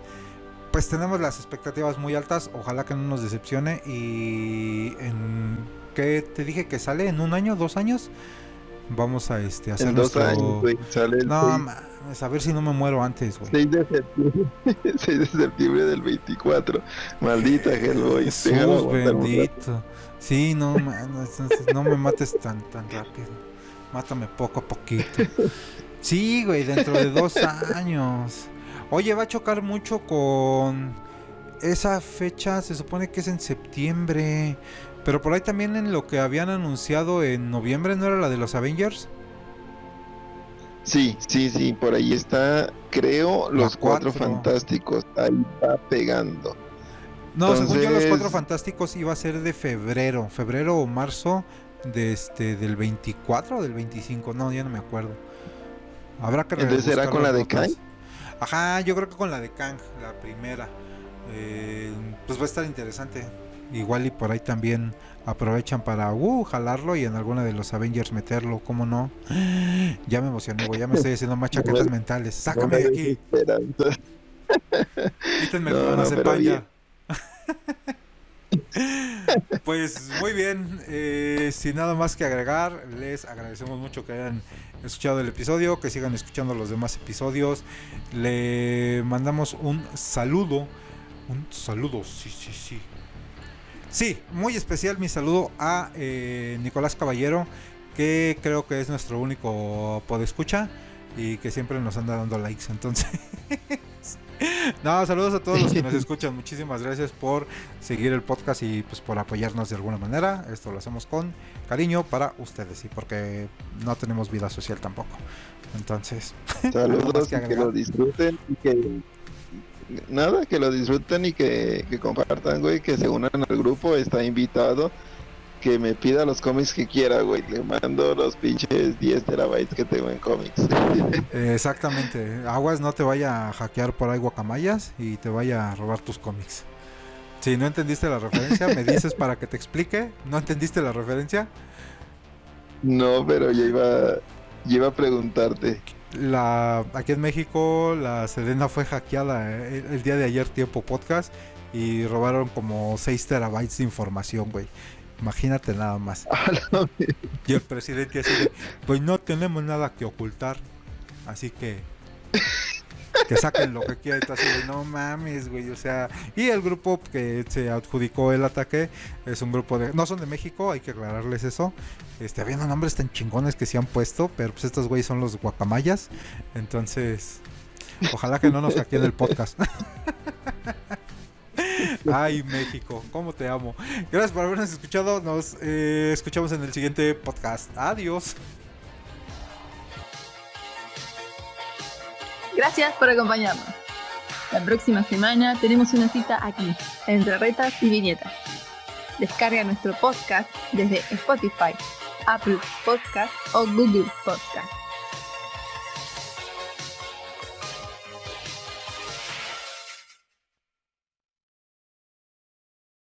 pues tenemos las expectativas muy altas. Ojalá que no nos decepcione. Y en ¿qué te dije que sale en un año, dos años? Vamos a este hacer en dos años, sale no, a ver si no me muero antes, güey. 6 de septiembre, [LAUGHS] 6 de septiembre del 24. Maldita Hellboy. Jesús bendito. Sí, no, man, no me mates tan, tan rápido. Mátame poco a poquito. Sí, güey, dentro de dos años. Oye, va a chocar mucho con esa fecha, se supone que es en septiembre. Pero por ahí también en lo que habían anunciado en noviembre, ¿no era la de los Avengers? Sí, sí, sí, por ahí está, creo, los cuatro. fantásticos. Ahí va pegando. No, según yo, los cuatro fantásticos iba a ser de febrero, febrero o marzo de este del 24 o del 25, no, ya no me acuerdo. Habrá que Entonces será con la de Kang. Ajá, yo creo que con la de Kang, la primera. Eh, pues va a estar interesante. Igual y por ahí también aprovechan para uh, jalarlo y en alguna de los Avengers meterlo, ¿cómo no? [GASPS] Ya me emocioné, ya me estoy haciendo más [LAUGHS] chaquetas mentales. Sácame de aquí. [LAUGHS] Quítenme no, no, [LAUGHS] pues muy bien, eh, sin nada más que agregar, les agradecemos mucho que hayan escuchado el episodio, que sigan escuchando los demás episodios. Le mandamos un saludo, un saludo, sí, sí, sí. Sí, muy especial mi saludo a eh, Nicolás Caballero, que creo que es nuestro único podescucha y que siempre nos anda dando likes. Entonces, [LAUGHS] no, saludos a todos los que nos [LAUGHS] escuchan. Muchísimas gracias por seguir el podcast y pues por apoyarnos de alguna manera. Esto lo hacemos con cariño para ustedes y porque no tenemos vida social tampoco. Entonces, [LAUGHS] saludos que, que, lo disfruten y que nada, que lo disfruten y que, que compartan, güey, que se unan al grupo, está invitado que me pida los cómics que quiera, güey. Le mando los pinches 10 terabytes que tengo en cómics. [LAUGHS] Exactamente. Aguas no te vaya a hackear por ahí guacamayas y te vaya a robar tus cómics. Si no entendiste la referencia, me dices para que te explique. ¿No entendiste la referencia? No, pero ya iba, iba a preguntarte. La, aquí en México la Sedena fue hackeada eh, el, el día de ayer, tiempo podcast, y robaron como 6 terabytes de información, güey. Imagínate nada más. [LAUGHS] y el presidente así de, pues no tenemos nada que ocultar. Así que que saquen lo que quieran. Así de, no mames, güey. O sea, y el grupo que se adjudicó el ataque es un grupo de. No son de México, hay que aclararles eso. Este, habiendo nombres tan chingones que se han puesto, pero pues estos güeyes son los guacamayas. Entonces, ojalá que no nos hackeen el podcast. [LAUGHS] Ay, México, cómo te amo. Gracias por habernos escuchado. Nos eh, escuchamos en el siguiente podcast. Adiós. Gracias por acompañarnos. La próxima semana tenemos una cita aquí, entre retas y viñetas. Descarga nuestro podcast desde Spotify, Apple Podcast o Google Podcast.